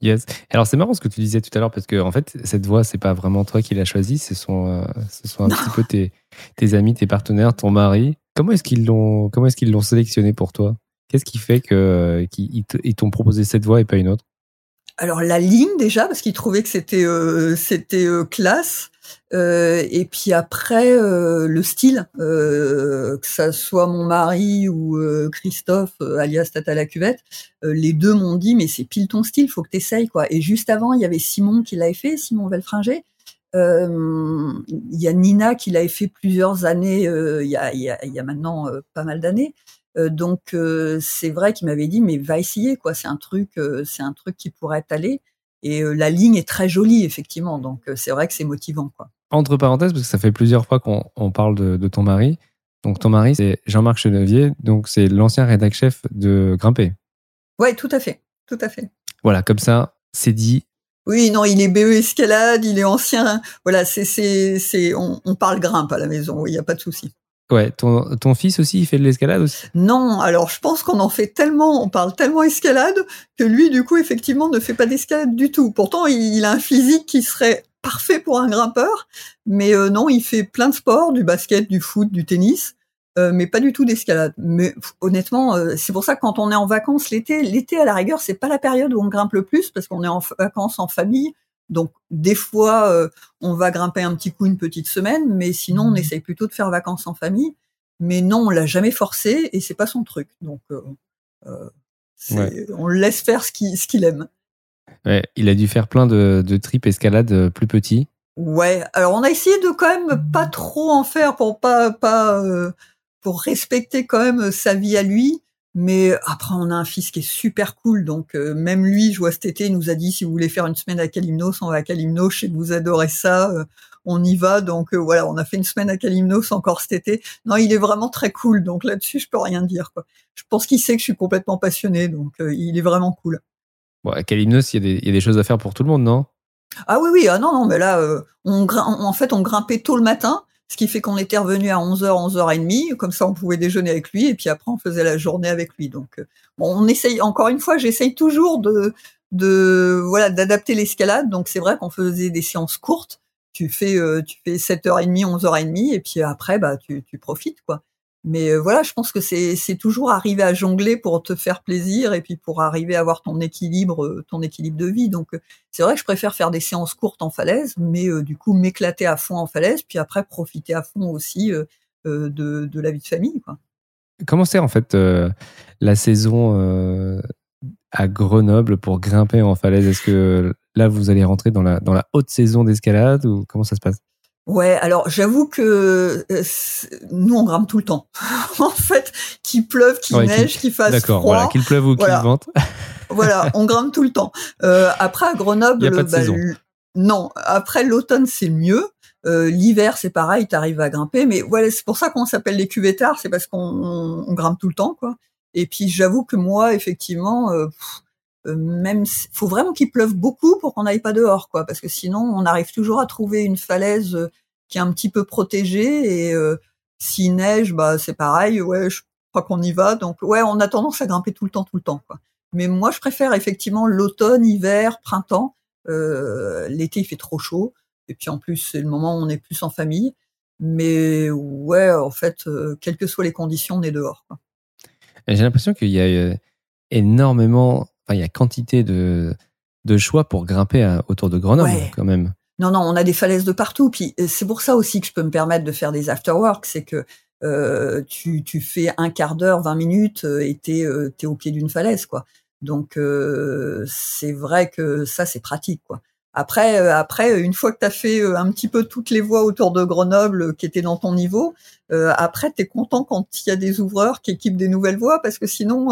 Yes. Alors c'est marrant ce que tu disais tout à l'heure parce que en fait cette voix c'est pas vraiment toi qui l'as choisie, ce sont euh, ce sont un petit peu tes, tes amis, tes partenaires, ton mari. Comment est-ce qu'ils l'ont comment est-ce qu'ils l'ont sélectionné pour toi? Qu'est-ce qui fait que qu'ils t'ont proposé cette voix et pas une autre? Alors la ligne déjà parce qu'ils trouvaient que c'était euh, c'était euh, classe. Euh, et puis après euh, le style euh, que ça soit mon mari ou Christophe alias Tata la cuvette les deux m'ont dit mais c'est pile ton style faut que t'essayes quoi. Et juste avant il y avait Simon qui l'avait fait Simon Velfringer il y a Nina qui l'avait fait plusieurs années il y a, y, a, y a maintenant pas mal d'années. euh, donc euh, c'est vrai qu'il m'avait dit mais va essayer quoi, c'est un truc euh, c'est un truc qui pourrait aller et la ligne est très jolie effectivement donc c'est vrai que c'est motivant quoi. Entre parenthèses parce que ça fait plusieurs fois qu'on on parle de, de, ton mari. Donc ton mari c'est Jean-Marc Chenevier donc c'est l'ancien rédac chef de Grimper. Ouais, tout à fait. Tout à fait. Voilà, comme ça, c'est dit. Oui, non, il est BE escalade, il est ancien. Voilà, c'est, c'est, c'est, on, on parle grimpe à la maison, il n'y a pas de souci. Ouais, ton, ton fils aussi, il fait de l'escalade aussi? Non, alors je pense qu'on en fait tellement, on parle tellement escalade que lui, du coup, effectivement, ne fait pas d'escalade du tout. Pourtant, il, a un physique qui serait parfait pour un grimpeur, mais euh, non, il fait plein de sports, du basket, du foot, du tennis, euh, mais pas du tout d'escalade. Mais honnêtement, euh, c'est pour ça que quand on est en vacances l'été, l'été à la rigueur, c'est pas la période où on grimpe le plus parce qu'on est en vacances en famille. Donc des fois, euh, on va grimper un petit coup une petite semaine, mais sinon on mmh. essaye plutôt de faire vacances en famille. Mais non, on l'a jamais forcé et c'est pas son truc. Donc euh, euh, on le laisse faire ce qu'il ce qu'il aime. Ouais, il a dû faire plein de, de tripes escalade plus petits. Ouais, alors on a essayé de quand même pas trop en faire pour pas pas pour respecter quand même sa vie à lui. Mais après, on a un fils qui est super cool, donc euh, même lui, je vois cet été, il nous a dit si vous voulez faire une semaine à Kalimnos, on va à Kalimnos. Je sais que vous adorez ça, euh, on y va. Donc euh, voilà, on a fait une semaine à Kalimnos encore cet été. Non, il est vraiment très cool, donc là-dessus, je peux rien dire. Quoi. Je pense qu'il sait que je suis complètement passionné, donc il est vraiment cool. Bon, à Kalimnos, il y, a des choses à faire pour tout le monde, non? Ah oui, oui, ah non, non, mais là, on, en fait, on grimpait tôt le matin ce qui fait qu'on était revenu à 11h, 11h30, comme ça on pouvait déjeuner avec lui, et puis après on faisait la journée avec lui. Donc euh, bon, on essaye, encore une fois, j'essaye toujours de, de voilà d'adapter l'escalade. Donc c'est vrai qu'on faisait des séances courtes. Tu fais, euh, tu fais 7h30, 11h30, et puis après, bah, tu, tu profites, quoi. Mais euh, voilà, je pense que c'est toujours arriver à jongler pour te faire plaisir et puis pour arriver à avoir ton équilibre euh, ton équilibre de vie. Donc euh, c'est vrai que je préfère faire des séances courtes en falaise, mais du coup m'éclater à fond en falaise, puis après profiter à fond aussi de, de la vie de famille. Comment c'est en fait la saison à Grenoble pour grimper en falaise? Est-ce que là vous allez rentrer dans la dans la haute saison d'escalade ou comment ça se passe? Ouais, alors j'avoue que euh, nous on grimpe tout le temps. en fait, qu'il pleuve, qu'il neige, qu'il fasse froid. voilà, qu'il pleuve ou qu'il vente. voilà, on grimpe tout le temps. Euh, après à Grenoble, bah, non. Après l'automne c'est mieux. Euh, L'hiver c'est pareil, t'arrives à grimper, mais voilà, c'est pour ça qu'on s'appelle les cuvettards, c'est parce qu'on on, grimpe tout le temps, quoi. Et puis j'avoue que moi, effectivement, euh, euh, même faut vraiment qu'il pleuve beaucoup pour qu'on n'aille pas dehors quoi parce que sinon on arrive toujours à trouver une falaise euh, qui est un petit peu protégée et euh, s'il neige bah c'est pareil ouais je crois qu'on y va donc ouais on a tendance à grimper tout le temps tout le temps quoi mais moi je préfère effectivement l'automne hiver printemps euh, l'été il fait trop chaud et puis en plus c'est le moment où on est plus en famille Mais ouais, en fait, quelles que soient les conditions, on est dehors. J'ai l'impression qu'il y a énormément, enfin, il y a quantité de, de choix pour grimper autour de Grenoble, quand même. Non, non, on a des falaises de partout. Puis c'est pour ça aussi que je peux me permettre de faire des afterworks, c'est que euh, tu, tu, fais un quart d'heure, 20 minutes euh, et t'es euh, es au pied d'une falaise, quoi. Donc c'est vrai que ça c'est pratique, quoi. Après, après, une fois que tu as fait un petit peu toutes les voies autour de Grenoble qui étaient dans ton niveau, après, tu es content quand il y a des ouvreurs qui équipent des nouvelles voies, parce que sinon,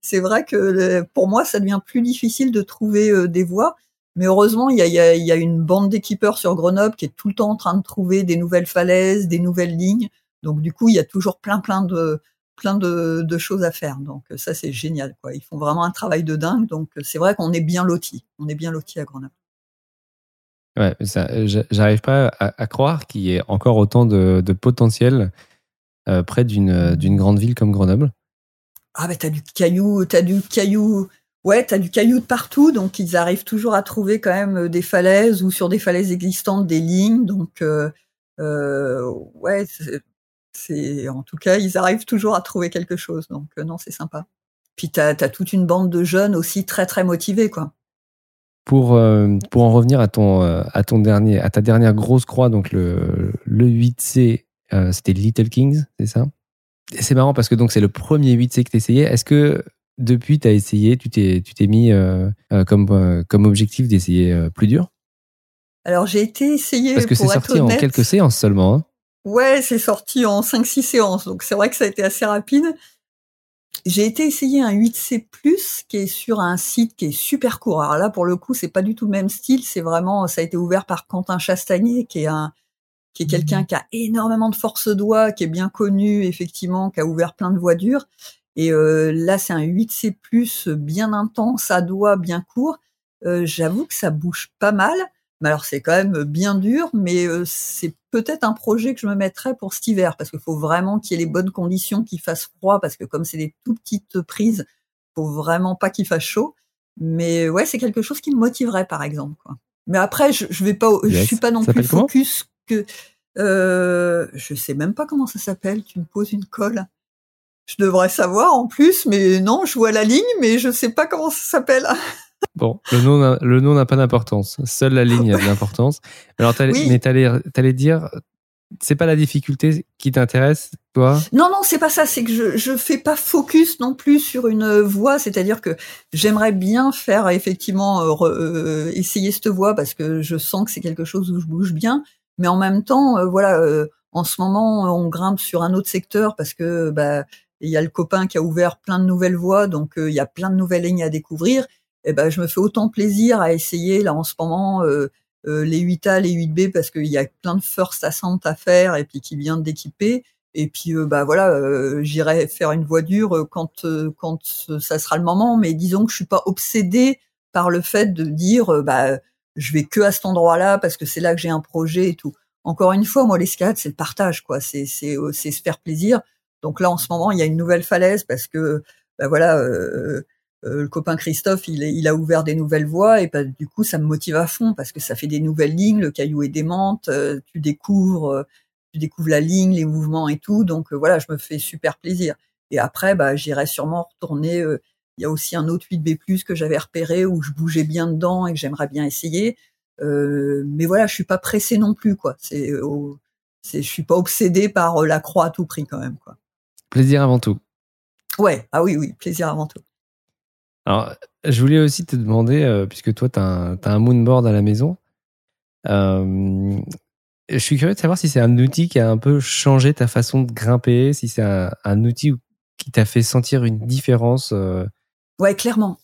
c'est vrai que pour moi, ça devient plus difficile de trouver des voies. Mais heureusement, il y a, y, a, y a, une bande d'équipeurs sur Grenoble qui est tout le temps en train de trouver des nouvelles falaises, des nouvelles lignes. Donc du coup, il y a toujours plein plein de plein de, choses à faire. Donc ça, c'est génial. Quoi. Ils font vraiment un travail de dingue. Donc c'est vrai qu'on est bien lotis. On est bien lotis à Grenoble. Ouais, j'arrive pas à, croire qu'il y ait encore autant de, potentiel euh, près d'une grande ville comme Grenoble. Ah ben t'as du caillou, t'as du caillou, ouais, t'as du caillou de partout, donc ils arrivent toujours à trouver quand même des falaises ou sur des falaises existantes des lignes, donc euh, euh ouais, c'est en tout cas, ils arrivent toujours à trouver quelque chose. Donc euh, non, c'est sympa. Puis tu as, toute une bande de jeunes aussi très très motivés quoi. Pour euh, pour en revenir à ton euh, à ton dernier à ta dernière grosse croix donc le le 8C c'était Little Kings, c'est ça? C'est marrant parce que donc c'est le premier 8C que tu essayé. Est-ce que depuis tu as essayé, tu t'es tu t'es mis comme comme objectif d'essayer plus dur? Alors j'ai été essayé parce que c'est sorti en quelques séances seulement. Hein Ouais, c'est sorti en 5-6 séances, donc c'est vrai que ça a été assez rapide. J'ai été essayer un 8C+, qui est sur un site qui est super court. Alors là, pour le coup, c'est pas du tout le même style. C'est vraiment, ça a été ouvert par Quentin Chastagnier, qui est un, qui est quelqu'un mmh. qui a énormément de force doigt, qui est bien connu, effectivement, qui a ouvert plein de voies dures. Et euh, là, c'est un 8C+, bien intense, à doigt, bien court. Euh, J'avoue que ça bouge pas mal. Mais alors c'est quand même bien dur, mais euh, c'est peut-être un projet que je me mettrais pour cet hiver, parce qu'il faut vraiment qu'il y ait les bonnes conditions, qu'il fasse froid, parce que comme c'est des tout petites prises, faut vraiment pas qu'il fasse chaud. Mais ouais, c'est quelque chose qui me motiverait, par exemple. Quoi. Mais après, je, je vais pas, je suis pas non plus focus que. Euh, je sais même pas comment ça s'appelle. Tu me poses une colle. Je devrais savoir en plus, mais non, je vois la ligne, mais je sais pas comment ça s'appelle. Bon, le nom, le nom n'a pas d'importance. Seule la ligne a de l'importance. Alors, mais t'allais, allais dire, c'est pas la difficulté qui t'intéresse, toi? Non, non, c'est pas ça. C'est que je, je fais pas focus non plus sur une voie. C'est-à-dire que j'aimerais bien faire effectivement euh, euh, essayer cette voie parce que je sens que c'est quelque chose où je bouge bien. Mais en même temps, euh, voilà, en ce moment, on grimpe sur un autre secteur parce que bah il y a le copain qui a ouvert plein de nouvelles voies, donc il y a plein de nouvelles lignes à découvrir eh ben je me fais autant plaisir à essayer là en ce moment euh, euh, les 8A, les 8B parce qu'il y a plein de first ascent à faire et puis qui vient d'équiper. Et puis euh, bah voilà, j'irai faire une voie dure quand quand ça sera le moment. Mais disons que je suis pas obsédée par le fait de dire bah je vais que à cet endroit-là parce que c'est là que j'ai un projet et tout. Encore une fois, moi l'escalade c'est le partage quoi, c'est c'est c'est se faire plaisir. Donc là en ce moment il y a une nouvelle falaise parce que bah voilà euh, le copain Christophe, il, il, a ouvert des nouvelles voies et bah, du coup, ça me motive à fond parce que ça fait des nouvelles lignes. Le caillou est démente, euh, tu découvres, euh, tu découvres la ligne, les mouvements et tout. Donc voilà, je me fais super plaisir. Et après, bah, j'irai sûrement retourner. Il y a aussi un autre 8B+ que j'avais repéré où je bougeais bien dedans et que j'aimerais bien essayer. mais voilà, je suis pas pressé non plus, quoi. C'est, c'est, je suis pas obsédé par la croix à tout prix quand même, quoi. Plaisir avant tout. Ouais, ah oui, oui, plaisir avant tout. Alors, je voulais aussi te demander, euh, puisque toi, tu as, un moonboard à la maison, euh, je suis curieux de savoir si c'est un outil qui a un peu changé ta façon de grimper, si c'est un, outil qui t'a fait sentir une différence. Euh. Ouais, clairement.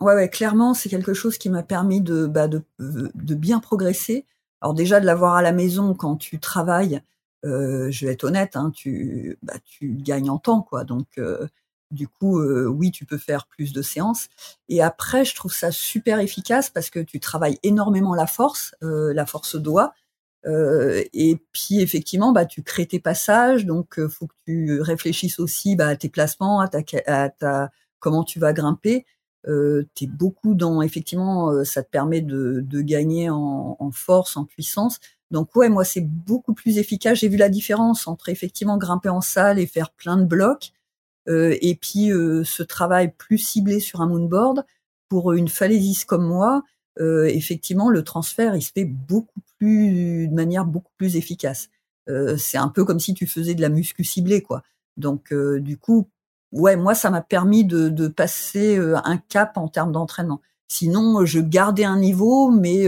Ouais, ouais, clairement, c'est quelque chose qui m'a permis de, bah, de, bien progresser. Alors déjà de l'avoir à la maison quand tu travailles, je vais être honnête, hein, tu, bah, tu gagnes en temps, quoi. Donc du coup, euh, oui, tu peux faire plus de séances. Et après, je trouve ça super efficace parce que tu travailles énormément la force, euh, la force doigt. Euh, et puis effectivement, bah, tu crées tes passages, donc euh, faut que tu réfléchisses aussi bah, à tes placements, à ta, à ta comment tu vas grimper. Euh, tu es beaucoup dans effectivement, ça te permet de, de gagner en, en, force, en puissance, Donc ouais, moi c'est beaucoup plus efficace. J'ai vu la différence entre effectivement grimper en salle et faire plein de blocs, euh, et puis euh, ce travail plus ciblé sur un moonboard pour une falaisiste comme moi. Euh, effectivement, le transfert il se fait beaucoup plus de manière beaucoup plus efficace. Euh, c'est un peu comme si tu faisais de la muscu ciblée, quoi. Donc du coup, ouais, moi ça m'a permis de, de passer un cap en termes d'entraînement. Sinon, je gardais un niveau, mais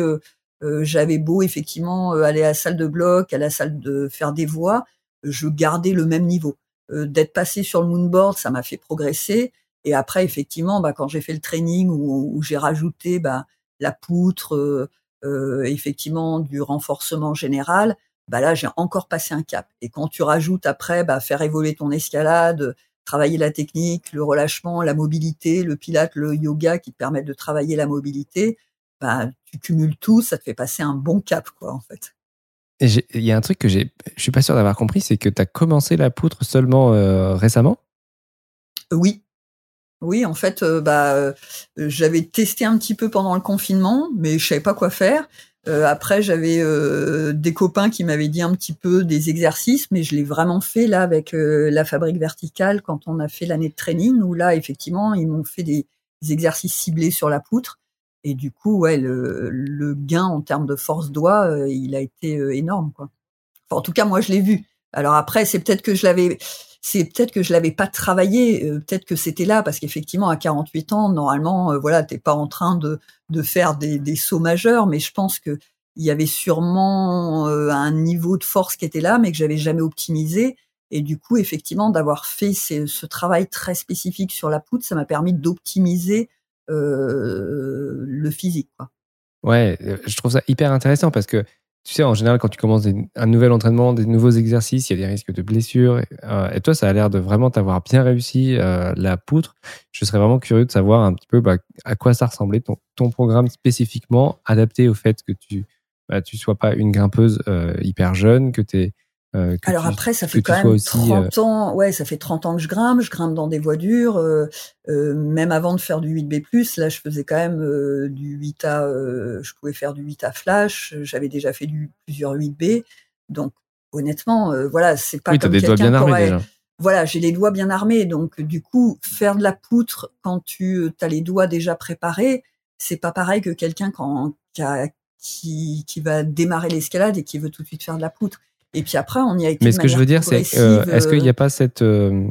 j'avais beau effectivement aller à la salle de bloc, à la salle de faire des voix, je gardais le même niveau. Euh, d'être passé sur le moonboard, ça m'a fait progresser. Et après, effectivement, bah, quand j'ai fait le training où, j'ai rajouté bah, la poutre, euh, euh, effectivement du renforcement général, bah là j'ai encore passé un cap. Et quand tu rajoutes après, bah, faire évoluer ton escalade, travailler la technique, le relâchement, la mobilité, le pilate, le yoga qui te permettent de travailler la mobilité, bah, tu cumules tout, ça te fait passer un bon cap, quoi, en fait. Il y a un truc que je suis pas sûr d'avoir compris, c'est que tu as commencé la poutre seulement euh, récemment? Oui. Oui, en fait, euh, bah, euh, j'avais testé un petit peu pendant le confinement, mais je savais pas quoi faire. après, j'avais des copains qui m'avaient dit un petit peu des exercices, mais je l'ai vraiment fait là avec la fabrique verticale quand on a fait l'année de training, où là, effectivement, ils m'ont fait des exercices ciblés sur la poutre. Et du coup, ouais, le, le gain en termes de force doigt, euh, il a été euh, énorme, quoi. en tout cas, moi, je l'ai vu. Alors après, c'est peut-être que je l'avais, c'est peut-être que je l'avais pas travaillé, euh, peut-être que c'était là, parce qu'effectivement, à 48 ans, normalement, voilà, t'es pas en train de, de faire des, des sauts majeurs, mais je pense que il y avait sûrement un niveau de force qui était là, mais que j'avais jamais optimisé. Et du coup, effectivement, d'avoir fait ce, ce, travail très spécifique sur la poutre, ça m'a permis d'optimiser euh, le physique. Quoi. Ouais, euh, je trouve ça hyper intéressant parce que tu sais, en général, quand tu commences un nouvel entraînement, des nouveaux exercices, il y a des risques de blessures. Et, euh, toi, ça a l'air de vraiment t'avoir bien réussi la poutre. Je serais vraiment curieux de savoir un petit peu bah, à quoi ça ressemblait ton, programme spécifiquement adapté au fait que tu bah, sois pas une grimpeuse hyper jeune, que tu euh, Alors après, ça fait quand même 30 euh, ans. Ouais, ça fait 30 ans que je grimpe. Je grimpe dans des voies dures. Euh, même avant de faire du 8B+, là, je faisais quand même du 8A. je pouvais faire du 8A flash. J'avais déjà fait du plusieurs 8B. Donc honnêtement, voilà, c'est pas oui, comme des doigts bien armés déjà. Voilà, j'ai les doigts bien armés. Donc du coup, faire de la poutre quand tu as les doigts déjà préparés, c'est pas pareil que quelqu'un qui, qui va démarrer l'escalade et qui veut tout de suite faire de la poutre. Et puis après, on y a été. Mais ce que je veux dire, c'est euh, est-ce qu'il n'y a pas cette. Euh,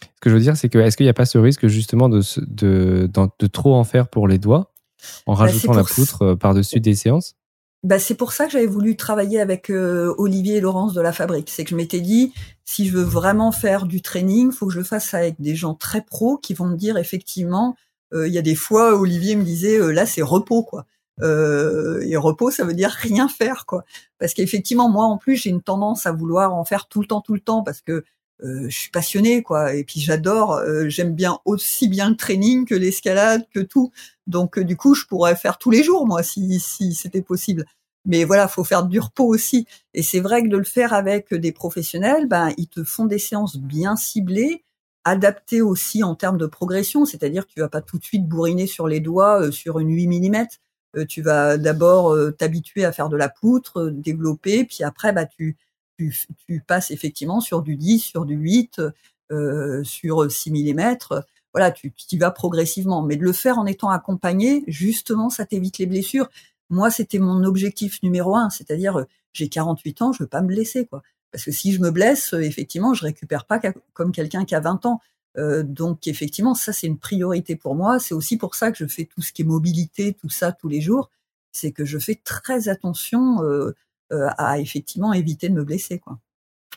ce que je veux dire, c'est que est-ce qu'il n'y a pas ce risque justement de, de, de, trop en faire pour les doigts en bah, rajoutant la poutre euh, par-dessus des séances? Bah, c'est pour ça que j'avais voulu travailler avec Olivier et Laurence de la fabrique. C'est que je m'étais dit, si je veux vraiment faire du training, faut que je le fasse avec des gens très pros qui vont me dire effectivement, il y a des fois, Olivier me disait, là c'est repos quoi. Euh, et repos, ça veut dire rien faire, quoi. Parce qu'effectivement, moi, en plus, j'ai une tendance à vouloir en faire tout le temps, tout le temps, parce que euh, je suis passionnée, quoi. Et puis j'adore, euh, j'aime bien aussi bien le training que l'escalade, que tout. Donc, euh, du coup, je pourrais faire tous les jours, moi, si, si c'était possible. Mais voilà, faut faire du repos aussi. Et c'est vrai que de le faire avec des professionnels, ben, ils te font des séances bien ciblées, adaptées aussi en termes de progression. C'est-à-dire que tu vas pas tout de suite bourriner sur les doigts sur une 8 mm euh, tu vas d'abord euh, t'habituer à faire de la poutre, euh, développer, puis après, bah, tu, passes effectivement sur du 10, sur du 8, euh, sur 6 mm. Voilà, tu y vas progressivement. Mais de le faire en étant accompagné, justement, ça t'évite les blessures. Moi, c'était mon objectif numéro un, c'est-à-dire j'ai 48 ans, je veux pas me blesser, quoi. Parce que si je me blesse, effectivement, je récupère pas comme quelqu'un qui a 20 ans. Euh, donc effectivement, ça c'est une priorité pour moi. C'est aussi pour ça que je fais tout ce qui est mobilité, tout ça tous les jours. C'est que je fais très attention euh, euh, à effectivement éviter de me blesser. Quoi.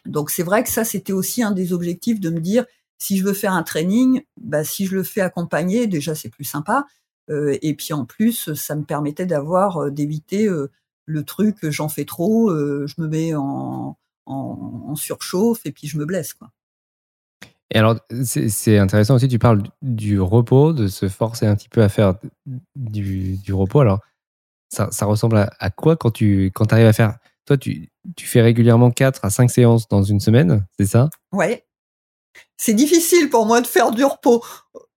Donc c'est vrai que ça c'était aussi un des objectifs de me dire si je veux faire un training, bah, si je le fais accompagner, déjà c'est plus sympa. et puis en plus, ça me permettait d'avoir d'éviter le truc j'en fais trop, je me mets en, en, en surchauffe et puis je me blesse. Quoi. Et alors, c'est intéressant aussi, tu parles du repos, de se forcer un petit peu à faire du, du repos. Alors, ça, ça ressemble à, quoi quand tu quand arrives à faire Toi, tu, tu fais régulièrement 4 à 5 séances dans une semaine, c'est ça? Ouais. C'est difficile pour moi de faire du repos.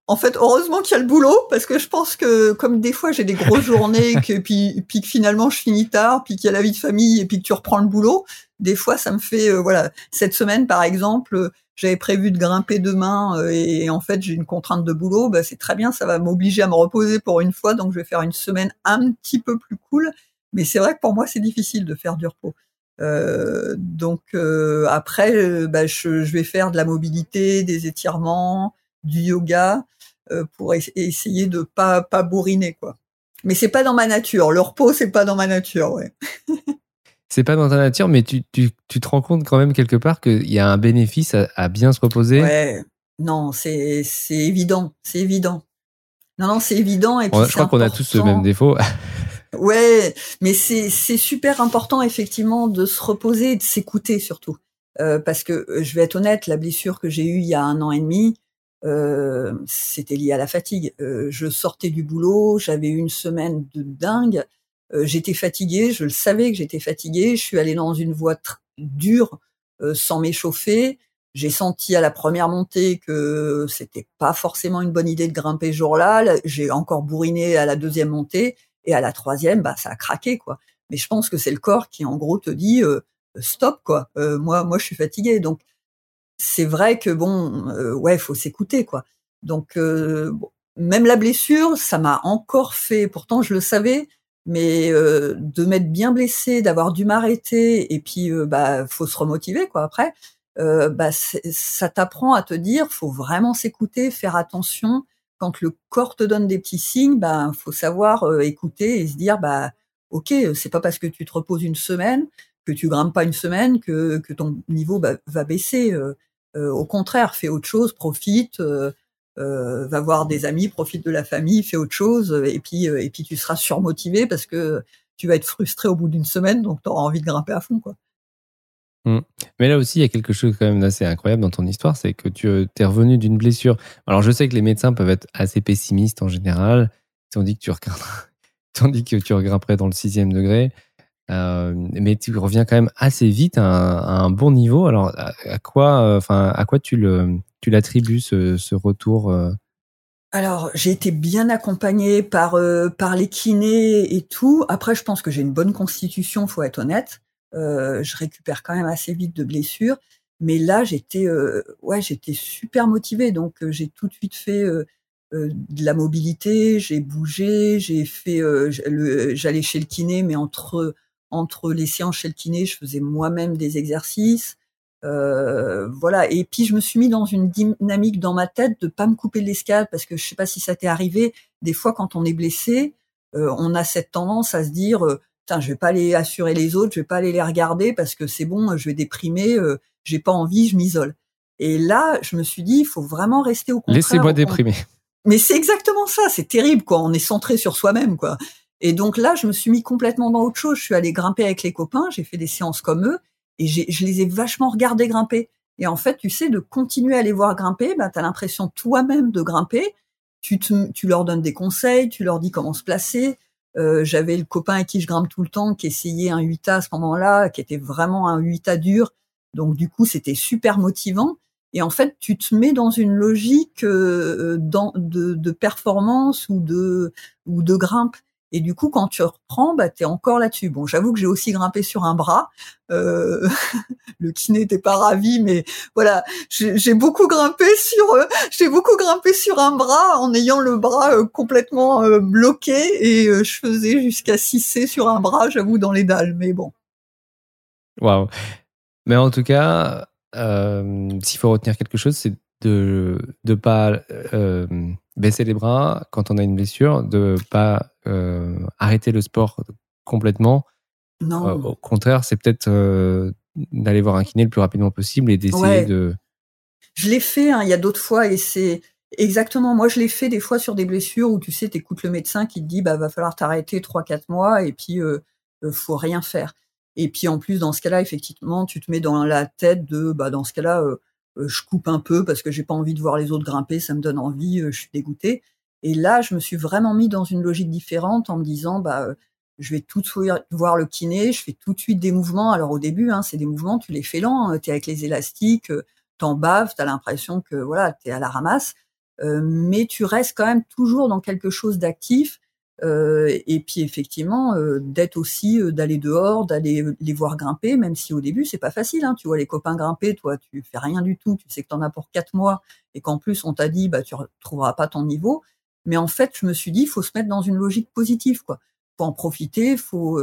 En fait, heureusement qu'il y a le boulot, parce que je pense que comme des fois j'ai des grosses journées, que puis, puis que finalement je finis tard, puis qu'il y a la vie de famille, et puis que tu reprends le boulot, des fois ça me fait, euh, voilà, cette semaine par exemple, j'avais prévu de grimper demain euh, et, en fait j'ai une contrainte de boulot, bah, c'est très bien, ça va m'obliger à me reposer pour une fois, donc je vais faire une semaine un petit peu plus cool. Mais c'est vrai que pour moi c'est difficile de faire du repos. Euh, donc euh, après, euh, bah, je, je, vais faire de la mobilité, des étirements, du yoga euh, pour essayer de pas pas bourriner quoi. Mais c'est pas dans ma nature. Le repos c'est pas dans ma nature, ouais. c'est pas dans ta nature, mais tu, tu, tu, te rends compte quand même quelque part qu'il y a un bénéfice à, à, bien se reposer. Ouais, non, c'est c'est évident, c'est évident. Non, non, c'est évident. Et puis je crois qu'on a tous le même défaut. Ouais, mais c'est c'est super important effectivement de se reposer et de s'écouter surtout. Euh, parce que euh, je vais être honnête, la blessure que j'ai eue il y a un an et demi, euh, c'était lié à la fatigue. Euh, je sortais du boulot, j'avais une semaine de dingue, j'étais fatiguée, je le savais que j'étais fatiguée, je suis allée dans une voie dure sans m'échauffer. J'ai senti à la première montée que c'était pas forcément une bonne idée de grimper jour-là. J'ai encore bourriné à la deuxième montée et à la troisième, bah ça a craqué quoi. Mais je pense que c'est le corps qui en gros te dit euh, stop quoi. Euh, moi moi je suis fatigué donc c'est vrai que bon euh, ouais faut s'écouter quoi. Donc même la blessure ça m'a encore fait. Pourtant je le savais mais de m'être bien blessé, d'avoir dû m'arrêter et puis bah faut se remotiver quoi après. bah ça t'apprend à te dire faut vraiment s'écouter, faire attention quand le corps te donne des petits signes, ben faut savoir euh, écouter et se dire bah ok, c'est pas parce que tu te reposes une semaine que tu grimpes pas une semaine que, que ton niveau bah, va baisser. Euh, euh, au contraire, fais autre chose, profite, va voir des amis, profite de la famille, fais autre chose et puis et puis tu seras surmotivé parce que tu vas être frustré au bout d'une semaine, donc tu auras envie de grimper à fond quoi. Mm. Mais là aussi, il y a quelque chose quand même d'assez incroyable dans ton histoire, c'est que tu euh, es revenu d'une blessure. Alors, je sais que les médecins peuvent être assez pessimistes en général. Ils t'ont dit que tu que tu regrimperais dans le sixième degré. Euh, mais tu reviens quand même assez vite à un, bon niveau. Alors, à, quoi, euh, enfin, à quoi tu tu l'attribues ce, retour alors, j'ai été bien accompagnée par par les kinés et tout. Après, je pense que j'ai une bonne constitution, faut être honnête. Euh, je récupère quand même assez vite de blessures. Mais là, j'étais, euh, ouais, j'étais super motivée. Donc, euh, j'ai tout de suite fait de la mobilité. J'ai bougé. J'ai fait, j'allais chez le kiné, mais entre entre les séances chez le kiné, je faisais moi-même des exercices. Euh, voilà. Et puis je me suis mis dans une dynamique dans ma tête de pas me couper l'escalade parce que je sais pas si ça t'est arrivé. Des fois, quand on est blessé, euh, on a cette tendance à se dire Putain, je vais pas aller assurer les autres, je vais pas aller les regarder parce que c'est bon, je vais déprimer, euh, j'ai pas envie, je m'isole. Et là, je me suis dit, il faut vraiment rester au contraire. Laissez-moi déprimer. Mais c'est exactement ça, c'est terrible, quoi. On est centré sur soi-même, quoi. Et donc là, je me suis mis complètement dans autre chose. Je suis allée grimper avec les copains, j'ai fait des séances comme eux, et je les ai vachement regardés grimper. Et en fait, tu sais, de continuer à les voir grimper, ben, tu as l'impression toi-même de grimper. Tu, tu leur donnes des conseils, tu leur dis comment se placer, euh, j'avais le copain avec qui je grimpe tout le temps qui essayait un 8A à ce moment-là, qui était vraiment un 8A dur. Donc du coup, c'était super motivant. Et en fait, tu te mets dans une logique euh, de, de, performance ou de ou de grimpe. Et du coup, quand tu reprends, bah, tu es encore là-dessus. Bon, j'avoue que j'ai aussi grimpé sur un bras. Euh, le kiné n'était pas ravi, mais voilà, j'ai beaucoup grimpé sur, euh, j'ai beaucoup grimpé sur un bras en ayant le bras euh, complètement euh, bloqué et je faisais jusqu'à 6C sur un bras, j'avoue, dans les dalles. Mais bon. Waouh. Mais en tout cas, s'il faut retenir quelque chose, c'est de ne pas baisser les bras quand on a une blessure, de pas euh, arrêter le sport complètement. Non. Euh, au contraire, c'est peut-être euh, d'aller voir un kiné le plus rapidement possible et d'essayer de. Je l'ai fait, hein, il y a d'autres fois, et c'est exactement. Moi, je l'ai fait des fois sur des blessures où tu sais, t'écoutes le médecin qui te dit, bah, va falloir t'arrêter trois, quatre mois, et puis faut rien faire. Et puis en plus, dans ce cas-là, effectivement, tu te mets dans la tête de, bah, dans ce cas-là, je coupe un peu parce que j'ai pas envie de voir les autres grimper, ça me donne envie, je suis dégoûté. Et là, je me suis vraiment mis dans une logique différente en me disant, bah, euh, je vais tout de suite voir le kiné, je fais tout de suite des mouvements. Alors au début, hein, c'est des mouvements, tu les fais lents, hein. tu es avec les élastiques, euh, t'en baves, t'as l'impression que voilà, t'es à la ramasse. mais tu restes quand même toujours dans quelque chose d'actif. Et puis effectivement, d'être aussi d'aller dehors, d'aller les voir grimper, même si au début c'est pas facile. Hein. Tu vois les copains grimper, toi tu fais rien du tout, tu sais que tu en as pour quatre mois et qu'en plus on t'a dit bah tu retrouveras pas ton niveau. Mais en fait, je me suis dit, faut se mettre dans une logique positive, quoi. Faut en profiter, faut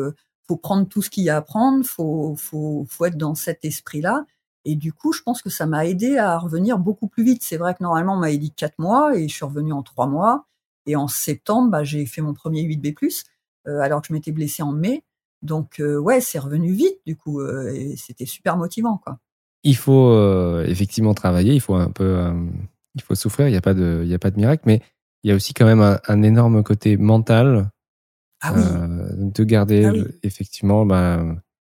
faut prendre tout ce qu'il y a à prendre, faut faut faut être dans cet esprit-là. Et du coup, je pense que ça m'a aidé à revenir beaucoup plus vite. C'est vrai que normalement, on m'avait dit quatre mois et je suis revenu en trois mois. Et en septembre, bah, j'ai fait mon premier 8B+, euh, alors que je m'étais blessé en mai. Donc euh, ouais, c'est revenu vite du coup euh, et c'était super motivant quoi. Il faut effectivement travailler, il faut un peu, il faut souffrir. Il n'y a pas de, il y a pas de miracle, mais il y a aussi quand même un, énorme côté mental ah oui. de garder ah effectivement bah,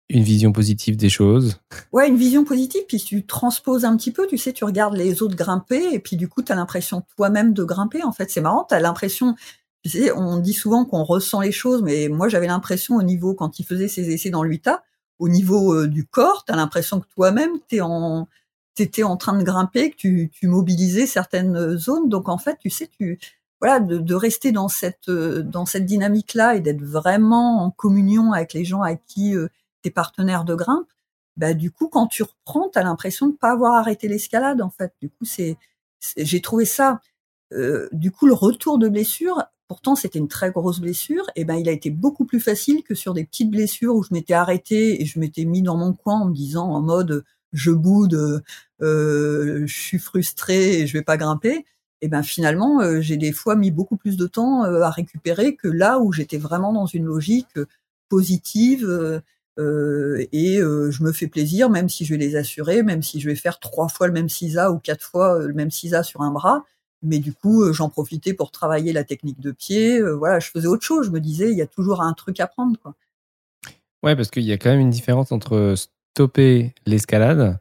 une vision positive des choses. Ouais, une vision positive, puis tu transposes un petit peu, tu sais, tu regardes les autres grimper, et puis du coup, tu as l'impression toi-même de grimper, en fait. C'est marrant, tu as l'impression, tu sais, on dit souvent qu'on ressent les choses, mais moi, j'avais l'impression au niveau, quand il faisait ses essais dans l'UTA, au niveau euh, du corps, tu as l'impression que toi-même, tu en étais en train de grimper, que tu, mobilisais certaines zones. Donc, en fait, tu sais, tu voilà, de, rester dans cette, euh, cette dynamique-là et d'être vraiment en communion avec les gens à qui euh, partenaires de grimpe, bah du coup quand tu reprends, tu as l'impression de pas avoir arrêté l'escalade en fait. Du coup c'est j'ai trouvé ça euh, du coup le retour de blessure, pourtant c'était une très grosse blessure, et ben il a été beaucoup plus facile que sur des petites blessures où je m'étais arrêté et je m'étais mis dans mon coin en me disant en mode je boude, euh, je suis frustré et je vais pas grimper. Et ben finalement, euh, j'ai des fois mis beaucoup plus de temps à récupérer que là où j'étais vraiment dans une logique positive, euh, et euh, je me fais plaisir, même si je vais les assurer, même si je vais faire trois fois le même CISA ou quatre fois euh, le même CISA sur un bras. Mais du coup, j'en profitais pour travailler la technique de pied. voilà, je faisais autre chose. Je me disais, il y a toujours un truc à prendre. Quoi. Ouais, parce qu'il y a quand même une différence entre stopper l'escalade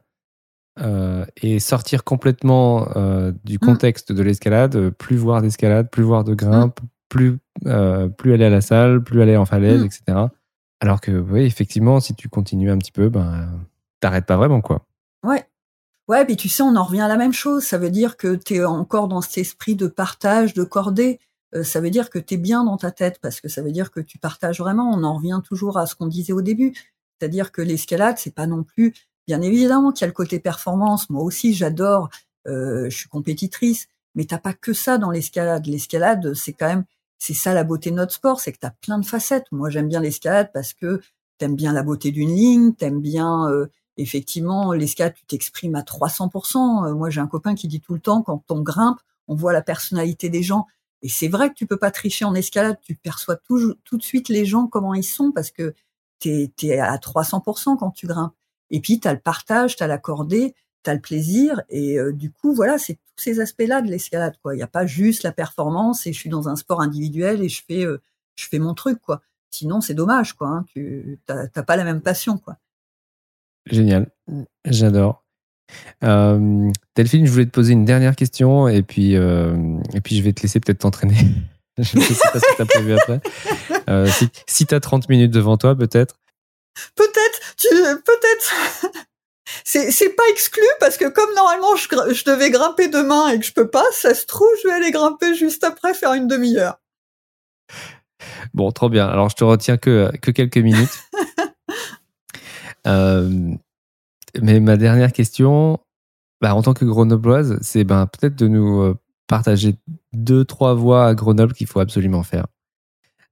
et sortir complètement du mmh. contexte de l'escalade, plus voir d'escalade, plus voir de grimpe, mmh. plus, euh, plus aller à la salle, plus aller en falaise, mmh. etc. Alors que, oui, effectivement, si tu continues un petit peu, ben, t'arrêtes pas vraiment, quoi. Ouais. Ouais, puis tu sais, on en revient à la même chose. Ça veut dire que tu es encore dans cet esprit de partage, de cordée. Euh, ça veut dire que tu es bien dans ta tête, parce que ça veut dire que tu partages vraiment. On en revient toujours à ce qu'on disait au début. C'est-à-dire que l'escalade, c'est pas non plus, bien évidemment qu'il y a le côté performance. Moi aussi, j'adore, euh, je suis compétitrice, mais t'as pas que ça dans l'escalade. L'escalade, c'est quand même c'est ça la beauté de notre sport, c'est que tu as plein de facettes. Moi, j'aime bien l'escalade parce que t'aimes bien la beauté d'une ligne, t'aimes bien euh, effectivement l'escalade, tu t'exprimes à 300%. Euh, moi, j'ai un copain qui dit tout le temps quand on grimpe, on voit la personnalité des gens. Et c'est vrai que tu peux pas tricher en escalade, tu perçois tout, de suite les gens comment ils sont parce que tu es, à 300% quand tu grimpes. Et puis tu as le partage, tu as la cordée, tu as le plaisir et euh, du coup voilà, c'est tous ces aspects-là de l'escalade quoi. Il n'y a pas juste la performance et je suis dans un sport individuel et je fais euh, je fais mon truc quoi. Sinon c'est dommage quoi. Hein. Tu t'as pas la même passion quoi. Génial, j'adore. Euh, Delphine, je voulais te poser une dernière question et puis et puis je vais te laisser peut-être t'entraîner. je ne sais pas ce que tu as prévu après. si si tu as 30 minutes devant toi peut-être. Peut-être, tu peut-être c'est pas exclu parce que comme normalement je, je, devais grimper demain et que je peux pas, ça se trouve je vais aller grimper juste après faire une demi-heure. Bon, trop bien. Alors je te retiens que que quelques minutes. euh, mais ma dernière question, bah, en tant que grenobloise, c'est ben peut-être de nous euh, partager deux trois voies à Grenoble qu'il faut absolument faire.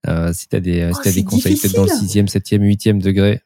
Euh, si tu as des, si oh, as des conseils, peut-être dans le sixième, septième, huitième degré.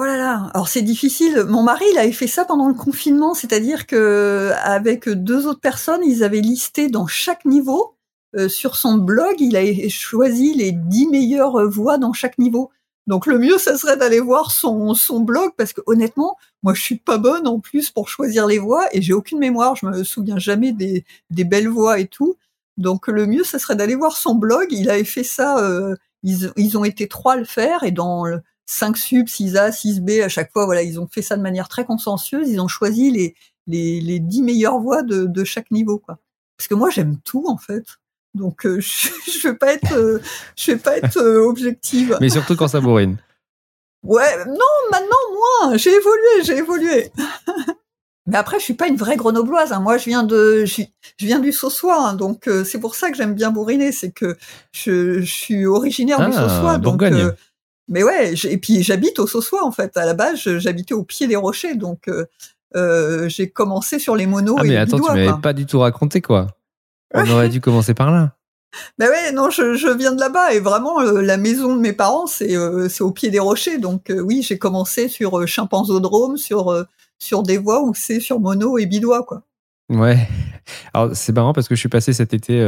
Oh là là, alors c'est difficile. Mon mari, il avait fait ça pendant le confinement, c'est-à-dire que avec deux autres personnes, ils avaient listé dans chaque niveau euh, sur son blog, il a choisi les dix meilleures voix dans chaque niveau. Donc le mieux, ça serait d'aller voir son, son blog parce que honnêtement, moi je suis pas bonne en plus pour choisir les voix et j'ai aucune mémoire, je me souviens jamais des, des belles voix et tout. Donc le mieux, ça serait d'aller voir son blog. Il avait fait ça, euh, ils, ils ont été trois à le faire et dans 5 sub, 6A, 6B, à chaque fois, voilà, ils ont fait ça de manière très consciencieuse, ils ont choisi les, les, les 10 meilleures voix de, de chaque niveau, quoi. Parce que moi, j'aime tout, en fait. Donc, euh, je, je vais pas être, euh, je vais pas être euh, objective. Mais surtout quand ça bourrine. Ouais, non, maintenant, moi, j'ai évolué, j'ai évolué. Mais après, je suis pas une vraie grenobloise. Hein. Moi, je viens de, je, viens du Saussois, hein. donc euh, c'est pour ça que j'aime bien bourriner, c'est que je, je, suis originaire du Ah, Saussois. Donc, euh, mais ouais, et puis j'habite au Saussois en fait. À la base, j'habitais au pied des rochers, donc euh, euh, j'ai commencé sur les monos Ah et mais les attends, tu bidois, m'avais quoi. pas du tout raconté quoi. On aurait dû commencer par là. Ben ouais, non, je, je viens de là-bas et vraiment euh, la maison de mes parents, c'est euh, c'est au pied des rochers. Donc oui, j'ai commencé sur Chimpanzodrome, sur sur des voies où c'est sur mono et bidois quoi. Ouais. Alors c'est marrant parce que je suis passé cet été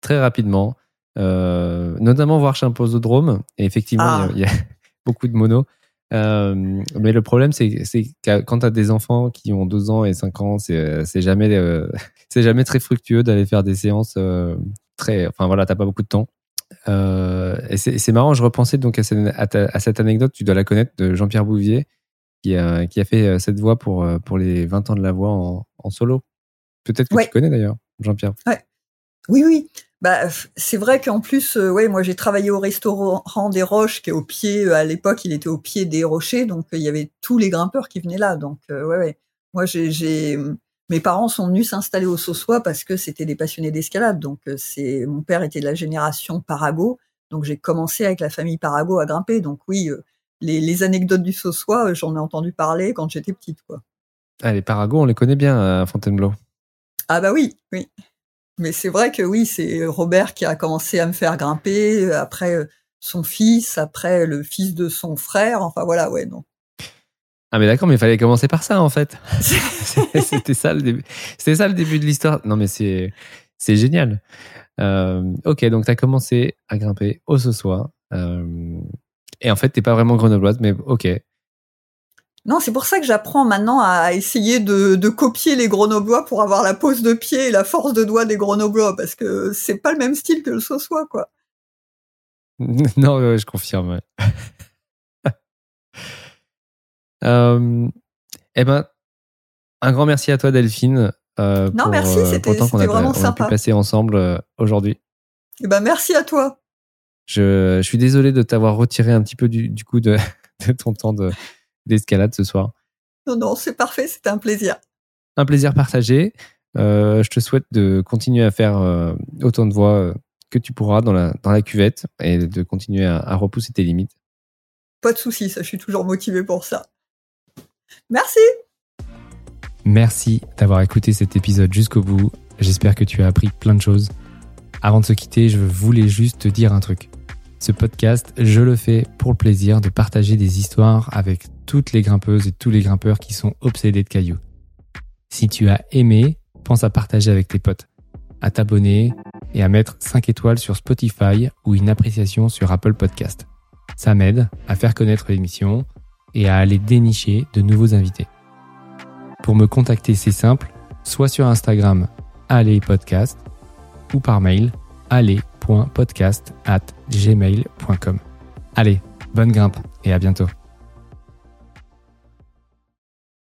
très rapidement, euh, notamment voir Chimpanzodrome. Et effectivement, Ah. il y, a- il y a beaucoup de monos. Euh, mais le problème, c'est c'est que quand tu as des enfants qui ont 2 ans et 5 ans, c'est euh, c'est jamais, euh, c'est jamais très fructueux d'aller faire des séances très. Enfin voilà, t'as pas beaucoup de temps. Et c'est c'est marrant, je repensais donc à cette, à ta- à cette anecdote, tu dois la connaître, de Jean-Pierre Bouvier, qui a, qui a fait cette voix pour, pour les 20 ans de la voix en, en solo. Peut-être que Ouais. tu connais d'ailleurs, Jean-Pierre. Oui, oui. Bah, c'est vrai qu'en plus, euh, ouais, moi j'ai travaillé au restaurant des Roches, qui est au pied. euh, à l'époque, il était au pied des rochers, donc euh, il y avait tous les grimpeurs qui venaient là. Donc euh, ouais, ouais. Moi, j'ai, j'ai, mes parents sont venus s'installer au Saussois parce que c'était des passionnés d'escalade. Donc c'est, mon père était de la génération Parago, donc j'ai commencé avec la famille Parago à grimper. Donc oui, les, les anecdotes du Saussois, j'en ai entendu parler quand j'étais petite, quoi. Ah, les Paragos, on les connaît bien à Fontainebleau. Ah bah oui, oui. Mais c'est vrai que oui, c'est Robert qui a commencé à me faire grimper, euh, après euh, son fils, après le fils de son frère, enfin voilà, ouais, non. Ah mais d'accord, mais il fallait commencer par ça en fait. C'était ça le début. C'était ça le début de l'histoire. Non mais c'est c'est génial. Euh, ok, donc tu as commencé à grimper au Saussois. Euh, et en fait, t'es pas vraiment grenobloise, mais ok. Non, c'est pour ça que j'apprends maintenant à essayer de, de copier les grenoblois pour avoir la pose de pied et la force de doigt des grenoblois, parce que c'est pas le même style que le Saussois, quoi. non, ouais, je confirme. ouais. Euh, eh ben, un grand merci à toi, Delphine. euh, Non, pour, merci, euh, c'était- vraiment on a pu sympa. passer ensemble euh, aujourd'hui. Et ben merci à toi. Je, je suis désolé de t'avoir retiré un petit peu du, du coup de, de ton temps de- d'escalade ce soir. Non, non, c'est parfait, c'était un plaisir. Un plaisir partagé. Euh, je te souhaite de continuer à faire euh, autant de voix euh, que tu pourras dans la, dans la cuvette et de continuer à, à repousser tes limites. Pas de souci, ça, je suis toujours motivée pour ça. Merci. Merci d'avoir écouté cet épisode jusqu'au bout. J'espère que tu as appris plein de choses. Avant de se quitter, je voulais juste te dire un truc. Ce podcast, je le fais pour le plaisir de partager des histoires avec toutes les grimpeuses et tous les grimpeurs qui sont obsédés de cailloux. Si tu as aimé, pense à partager avec tes potes, à t'abonner et à mettre 5 étoiles sur Spotify ou une appréciation sur Apple Podcast. Ça m'aide à faire connaître l'émission et à aller dénicher de nouveaux invités. Pour me contacter, c'est simple, soit sur Instagram, allez podcast, ou par mail, allez.podcast at gmail.com. Allez, bonne grimpe et à bientôt.